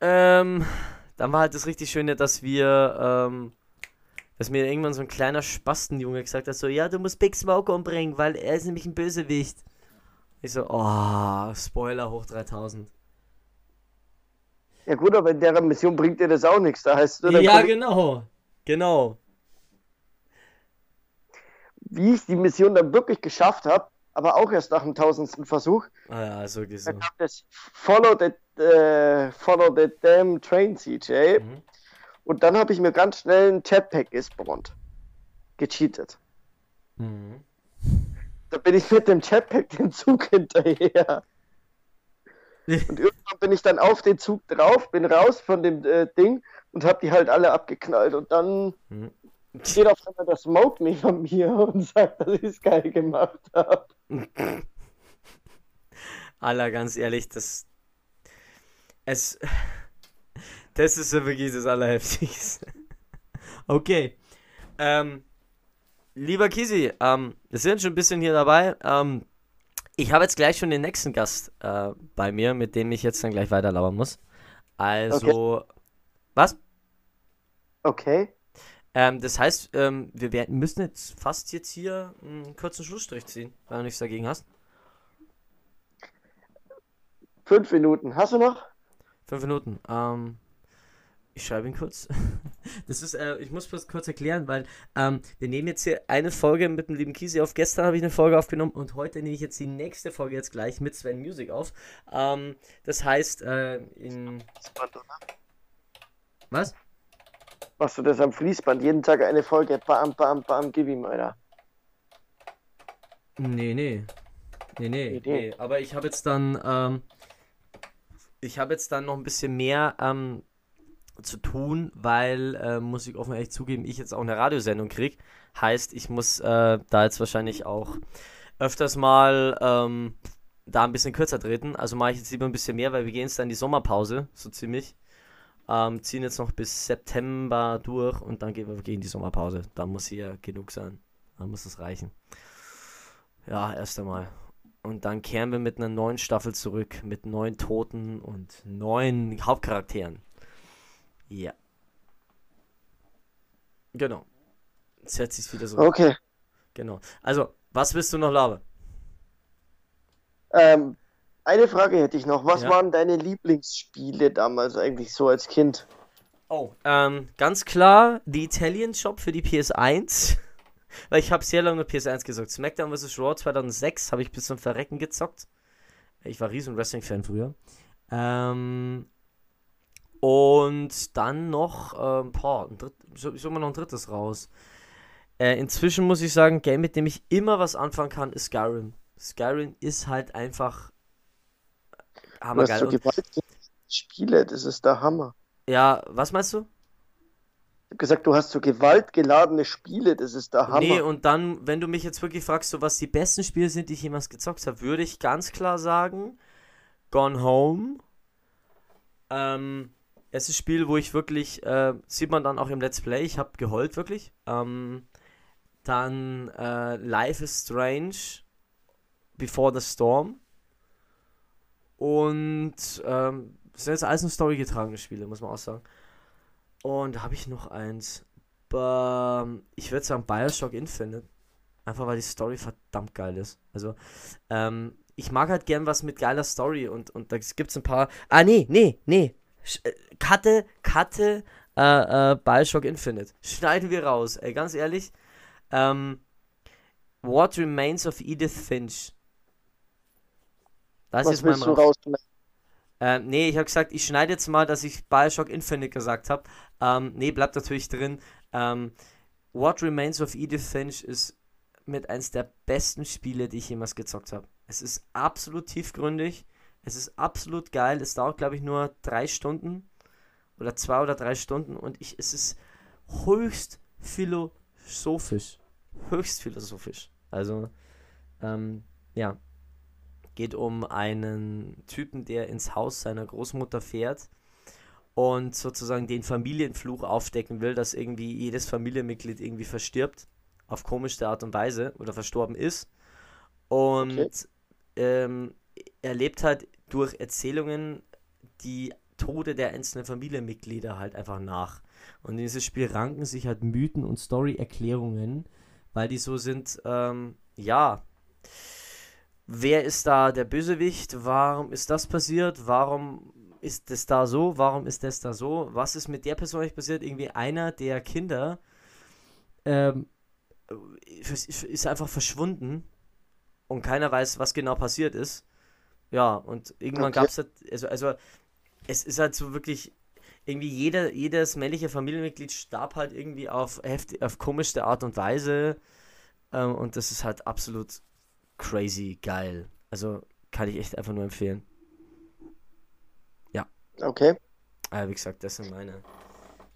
ähm, dann war halt das richtig Schöne, dass wir, ähm, dass mir irgendwann so ein kleiner Spastenjunge gesagt hat, so, ja, du musst Big Smoke umbringen, weil er ist nämlich ein Bösewicht. Ich so, oh, Spoiler hoch 3000. Ja gut, aber in der Mission bringt dir das auch nichts. Da heißt du, ja, genau. Genau. Wie ich die Mission dann wirklich geschafft habe, aber auch erst nach dem tausendsten Versuch. Ah ja, so Da kam das Follow the, äh, follow the damn train, CJ. Mhm. Und dann habe ich mir ganz schnell ein Jetpack gespawnt. Gecheatet. Mhm. Da bin ich mit dem Jetpack den Zug hinterher. Und irgendwann bin ich dann auf den Zug drauf, bin raus von dem äh, Ding und hab die halt alle abgeknallt. Und dann Mhm. Steht auf einmal der Smoke neben mir und sagt, dass ich es geil gemacht habe. Aller, ganz ehrlich, das. Es. Das ist ja wirklich das Allerheftigste. Okay. Ähm, lieber Kisi, ähm, wir sind schon ein bisschen hier dabei. Ähm, ich habe jetzt gleich schon den nächsten Gast äh, bei mir, mit dem ich jetzt dann gleich weiterlabern muss. Also. Was? Okay. Ähm, das heißt, ähm, wir werden, müssen jetzt fast jetzt hier einen kurzen Schlussstrich ziehen, wenn du nichts dagegen hast. Fünf Minuten. Hast du noch? Fünf Minuten. Ähm, ich schreibe ihn kurz. Das ist, äh, ich muss das kurz erklären, weil ähm, wir nehmen jetzt hier eine Folge mit dem lieben Kisi auf. Gestern habe ich eine Folge aufgenommen und heute nehme ich jetzt die nächste Folge jetzt gleich mit Sven Music auf. Ähm, das heißt, äh, in. Was? Machst du das am Fließband? Jeden Tag eine Folge. Bam, bam, bam, gib ihm, Alter. Nee, nee. Nee, nee, Nee. Aber ich habe jetzt dann, ähm, ich habe jetzt dann noch ein bisschen mehr ähm, zu tun, weil, äh, muss ich offen ehrlich zugeben, ich jetzt auch eine Radiosendung krieg. Heißt, ich muss äh, da jetzt wahrscheinlich auch öfters mal ähm, da ein bisschen kürzer treten. Also mache ich jetzt lieber ein bisschen mehr, weil wir gehen jetzt dann in die Sommerpause, so ziemlich. Ähm, ziehen jetzt noch bis September durch und dann gehen wir gegen die Sommerpause. Da muss hier genug sein. Da muss es reichen. Ja, erst einmal. Und dann kehren wir mit einer neuen Staffel zurück, mit neuen Toten und neuen Hauptcharakteren. Ja. Genau. Jetzt setzt sich wieder so. Okay. Genau. Also, was willst du noch labern? Ähm, eine Frage hätte ich noch. Was Ja. waren deine Lieblingsspiele damals eigentlich so als Kind? Oh, ähm, ganz klar, die Italian Shop für die PS1. Weil ich habe sehr lange mit PS1 gezockt. SmackDown vs. Raw 2006 habe ich bis zum Verrecken gezockt. Ich war riesen Wrestling-Fan früher. Ähm, und dann noch, ähm, boah, ein dritt, ich ich suche mal noch ein drittes raus. Äh, inzwischen muss ich sagen, Game, mit dem ich immer was anfangen kann, ist Skyrim. Skyrim ist halt einfach hammergeil. so Und, gewaltige Spiele, das ist der Hammer. ja, was meinst du? Ich hab gesagt, du hast so gewaltgeladene Spiele, das ist der Hammer. Nee, und dann, wenn du mich jetzt wirklich fragst, so was die besten Spiele sind, die ich jemals gezockt habe, würde ich ganz klar sagen, Gone Home. Ähm, es ist ein Spiel, wo ich wirklich, äh, sieht man dann auch im Let's Play, ich habe geheult wirklich. Ähm, dann äh, Life is Strange, Before the Storm. Und ähm, sind jetzt alles nur storygetragene Spiele, muss man auch sagen. Und da habe ich noch eins. Ba- ich würde sagen Bioshock Infinite. Einfach weil die Story verdammt geil ist. Also, ähm, ich mag halt gern was mit geiler Story und, und da gibt es ein paar. Ah, nee, nee, nee. Sch äh, Cutte, Cutte, äh, äh, Bioshock Infinite. Schneiden wir raus, ey, ganz ehrlich. Ähm, What Remains of Edith Finch. Das Was ist mein willst du raus. rausschneiden? Ähm, nee, ich habe gesagt, ich schneide jetzt mal, dass ich Bioshock Infinite gesagt habe. Ähm, nee, bleibt natürlich drin. Ähm, What Remains of Edith Finch ist mit eins der besten Spiele, die ich jemals gezockt habe. Es ist absolut tiefgründig. Es ist absolut geil. Es dauert, glaube ich, nur drei Stunden oder zwei oder drei Stunden und ich, es ist höchst philosophisch. Höchst philosophisch. Also, ähm, ja. Geht um einen Typen, der ins Haus seiner Großmutter fährt und sozusagen den Familienfluch aufdecken will, dass irgendwie jedes Familienmitglied irgendwie verstirbt. Auf komische Art und Weise oder verstorben ist. Und okay. ähm, er lebt halt durch Erzählungen die Tode der einzelnen Familienmitglieder halt einfach nach. Und in dieses Spiel ranken sich halt Mythen und Story-Erklärungen, weil die so sind, ähm, ja, wer ist da der Bösewicht? Warum ist das passiert? Warum ist das da so? Warum ist das da so? Was ist mit der Person eigentlich passiert? Irgendwie einer der Kinder ähm, ist einfach verschwunden und keiner weiß, was genau passiert ist. Ja, und irgendwann okay. gab es halt, also, also es ist halt so wirklich, irgendwie jeder, jedes männliche Familienmitglied starb halt irgendwie auf, heftig, auf komischste Art und Weise. Ähm, und das ist halt absolut crazy geil. Also kann ich echt einfach nur empfehlen. Ja. Okay. Aber wie gesagt, das sind meine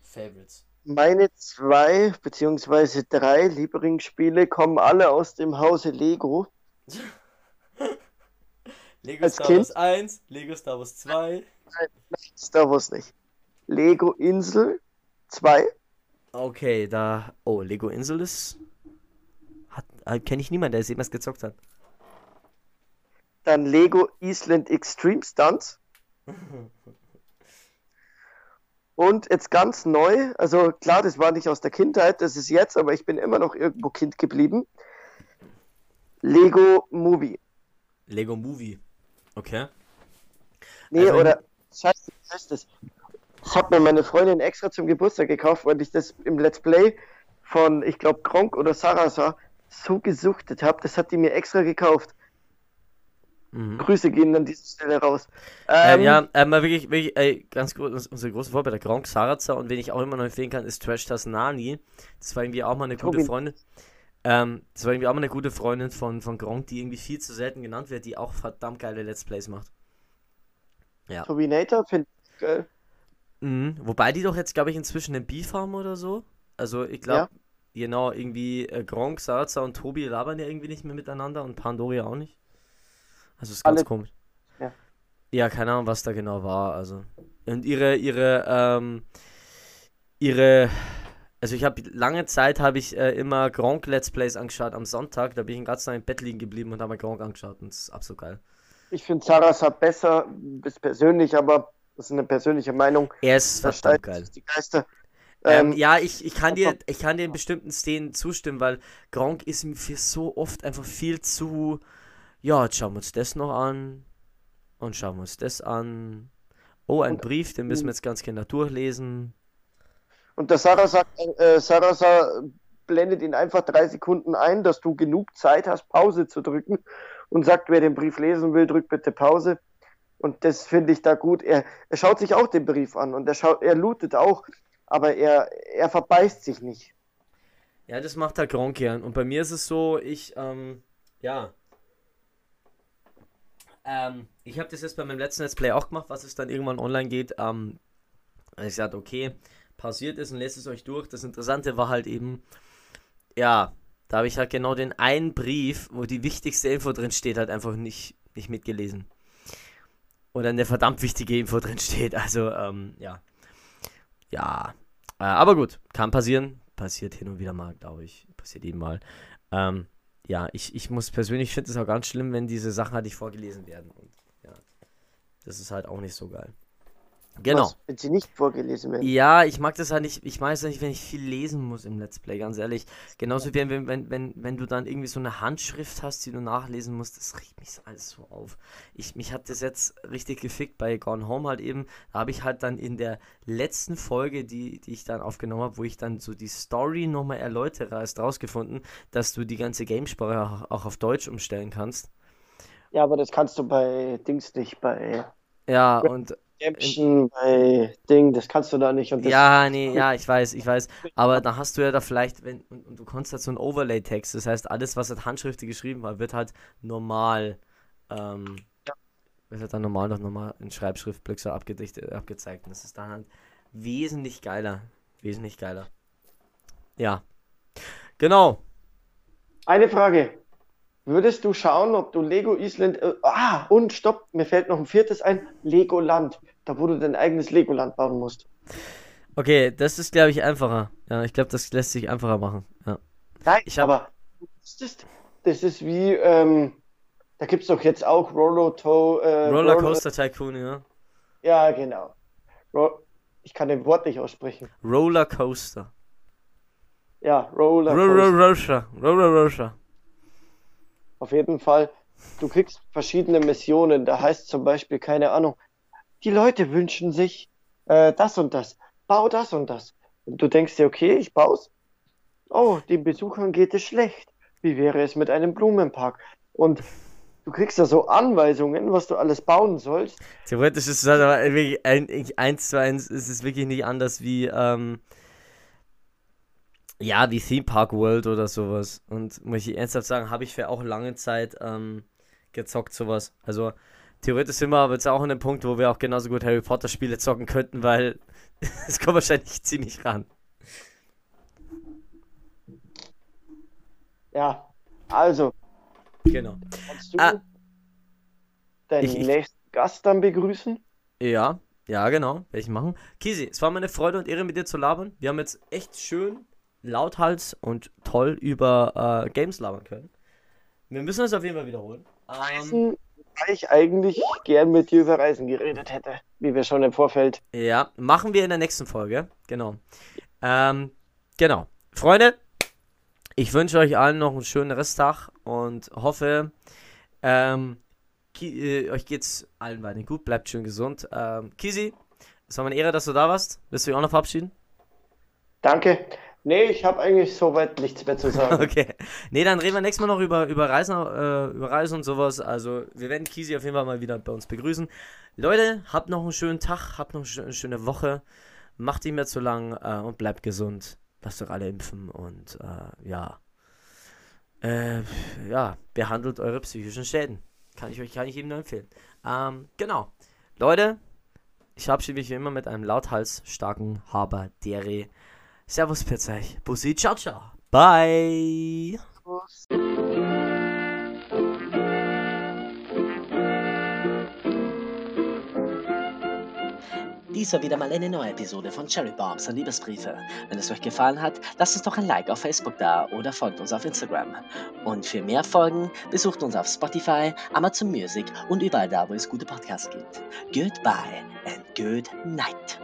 Favorites. Meine zwei beziehungsweise drei Lieblingsspiele kommen alle aus dem Hause Lego. Lego Als Star kind? Wars 1, Lego Star Wars 2. Nein, Star Wars nicht. Lego Insel 2. Okay, da. Oh, Lego Insel ist. Hat, äh, kenne ich niemanden, der es jemals gezockt hat. Dann Lego Island Extreme Stunts. Und jetzt ganz neu, also klar, das war nicht aus der Kindheit, das ist jetzt, aber ich bin immer noch irgendwo Kind geblieben. Lego Movie. Lego Movie. Okay. Nee, also, oder Scheiße, was heißt das? Das hat mir meine Freundin extra zum Geburtstag gekauft, weil ich das im Let's Play von, ich glaube, Gronk oder Sarasa so gesuchtet habe. Das hat die mir extra gekauft. Mhm. Grüße gehen an dieser Stelle raus. Ähm, ähm, ja, ähm, wirklich, wirklich ey, ganz gut, unsere große Vorbilder, Gronk, Saraza und wen ich auch immer noch empfehlen kann, ist Trash Tasnani. Das war irgendwie auch mal eine gute Tobi. Freundin. Ähm, das war irgendwie auch mal eine gute Freundin von, von Gronk, die irgendwie viel zu selten genannt wird, die auch verdammt geile Let's Plays macht. Ja. Turbinator finde ich geil. Mhm. Wobei die doch jetzt, glaube ich, inzwischen einen Beef haben oder so. Also ich glaube, ja. genau, irgendwie äh, Gronk, Sarza und Tobi labern ja irgendwie nicht mehr miteinander und Pandoria auch nicht. Also ist ganz Alle... komisch. Ja. ja, keine Ahnung, was da genau war. Also. Und ihre, ihre, ähm, ihre also ich habe lange Zeit habe ich äh, immer Gronk Let's Plays angeschaut am Sonntag. Da bin ich den ganzen Tag im Bett liegen geblieben und habe mir Gronk angeschaut und das ist absolut geil. Ich finde Sarasa besser, ist persönlich, aber das ist eine persönliche Meinung. Er ist verdammt geil. Die Geister. Ähm, ähm, ja, ich, ich, kann dir, ich kann dir in bestimmten Szenen zustimmen, weil Gronk ist mir für so oft einfach viel zu. Ja, jetzt schauen wir uns das noch an. Und schauen wir uns das an. Oh, ein Brief, den müssen wir jetzt ganz genau durchlesen. Und der Sarah sagt, äh, Sarah blendet ihn einfach drei Sekunden ein, dass du genug Zeit hast, Pause zu drücken und sagt, wer den Brief lesen will, drückt bitte Pause. Und das finde ich da gut. Er, er schaut sich auch den Brief an und er, schaut, er lootet auch, aber er, er verbeißt sich nicht. Ja, das macht halt Gronk gern. Und bei mir ist es so, ich, ähm, ja. Ähm, ich habe das jetzt bei meinem letzten Let's Play auch gemacht, was es dann irgendwann online geht. Ähm, ich sagte, okay, passiert ist und lest es euch durch. Das Interessante war halt eben, ja, da habe ich halt genau den einen Brief, wo die wichtigste Info drin steht, halt einfach nicht, nicht mitgelesen. Oder eine verdammt wichtige Info drin steht. Also, ähm, ja. Ja. Äh, aber gut, kann passieren. Passiert hin und wieder mal, glaube ich. Passiert eben mal. Ähm, ja, ich, ich muss persönlich finde es auch ganz schlimm, wenn diese Sachen halt nicht vorgelesen werden. Und ja, das ist halt auch nicht so geil. Genau. Was, wenn sie nicht vorgelesen werden. Ja, ich mag das halt nicht, ich mag es nicht, wenn ich viel lesen muss im Let's Play, ganz ehrlich. Genauso wie wenn, wenn, wenn, wenn du dann irgendwie so eine Handschrift hast, die du nachlesen musst, das riecht mich alles so auf. Ich, mich hat das jetzt richtig gefickt bei Gone Home halt eben. Da habe ich halt dann in der letzten Folge, die, die ich dann aufgenommen habe, wo ich dann so die Story nochmal erläutere, erst rausgefunden, dass du die ganze Gamesprache auch, auch auf Deutsch umstellen kannst. Ja, aber das kannst du bei Dings nicht, bei. Ja, und Redemption bei Ding, das kannst du da nicht. ja, nee, ja, ich weiß, ich weiß. Aber da hast du ja da vielleicht, wenn, und, und du konntest halt so einen Overlay-Text, das heißt, alles, was halt handschriftlich geschrieben war, wird halt normal, ähm, ja. wird halt dann normal noch normal in Schreibschrift so abgedichtet, abgezeigt. Und das ist dann halt wesentlich geiler. Wesentlich geiler. ja. Genau. Eine Frage. Würdest du schauen, ob du Lego Island. Äh, ah, und stopp, mir fällt noch ein viertes ein: Legoland. Da, wo du dein eigenes Legoland bauen musst. Okay, das ist, glaube ich, einfacher. Ja, ich glaube, das lässt sich einfacher machen. Ja. Nein, Ich hab- aber das ist, das ist wie. Ähm, da gibt es doch jetzt auch Rollerto. Äh, Rollercoaster Tycoon, ja. Roller- Ja, genau. Ro ich kann den Wort nicht aussprechen. Rollercoaster. Ja, Roller. Roller Roller Auf jeden Fall. Du kriegst verschiedene Missionen. Da heißt zum Beispiel, keine Ahnung, die Leute wünschen sich äh, das und das. Bau das und das. Und du denkst dir, okay, ich baue Oh, den Besuchern geht es schlecht. Wie wäre es mit einem Blumenpark? Und du kriegst da so Anweisungen, was du alles bauen sollst. Theoretisch ist es halt aber wirklich ein, eins zu eins ist es wirklich nicht anders wie, ähm, ja, wie Theme Park World oder sowas. Und muss ich ernsthaft sagen, habe ich für auch lange Zeit ähm, gezockt, sowas. Also theoretisch sind wir aber jetzt auch an dem Punkt, wo wir auch genauso gut Harry Potter Spiele zocken könnten, weil es kommt wahrscheinlich ziemlich ran. Ja, also, Genau. kannst du Ah. deinen Ich- ich- nächsten Gast dann begrüßen? Ja, ja, genau, werde ich machen. Kisi, es war mir eine Freude und Ehre, mit dir zu labern. Wir haben jetzt echt schön lauthals und toll über äh, Games labern können. Wir müssen es auf jeden Fall wiederholen. Ähm, weil ich eigentlich gern mit dir über Reisen geredet hätte, wie wir schon im Vorfeld. ja, machen wir in der nächsten Folge. Genau. Ähm, genau. Freunde, ich wünsche euch allen noch einen schönen Resttag und hoffe, ähm, äh, euch geht's allen weiterhin gut. Bleibt schön gesund. Ähm, Kisi, es war mir eine Ehre, dass du da warst. Willst du dich auch noch verabschieden? Danke. Nee, ich habe eigentlich soweit nichts mehr zu sagen. Okay. Nee, dann reden wir nächstes Mal noch über, über, Reisen, äh, über Reisen und sowas. Also, wir werden Kisi auf jeden Fall mal wieder bei uns begrüßen. Leute, habt noch einen schönen Tag, habt noch eine schö- eine schöne Woche. Macht nicht mehr zu lang äh, und bleibt gesund. Lasst euch alle impfen und äh, ja. Äh, ja, behandelt eure psychischen Schäden. Kann ich euch kann ich jedem nur empfehlen. Ähm, genau. Leute, ich verabschiede mich wie immer mit einem lauthals starken Haber Dere. Servus, Pirzech. Bussi, ciao, ciao. Bye. Dies war wieder mal eine neue Episode von Cherry Bombs und Liebesbriefe. Wenn es euch gefallen hat, lasst uns doch ein Like auf Facebook da oder folgt uns auf Instagram. Und für mehr Folgen besucht uns auf Spotify, Amazon Music und überall da, wo es gute Podcasts gibt. Goodbye and good night.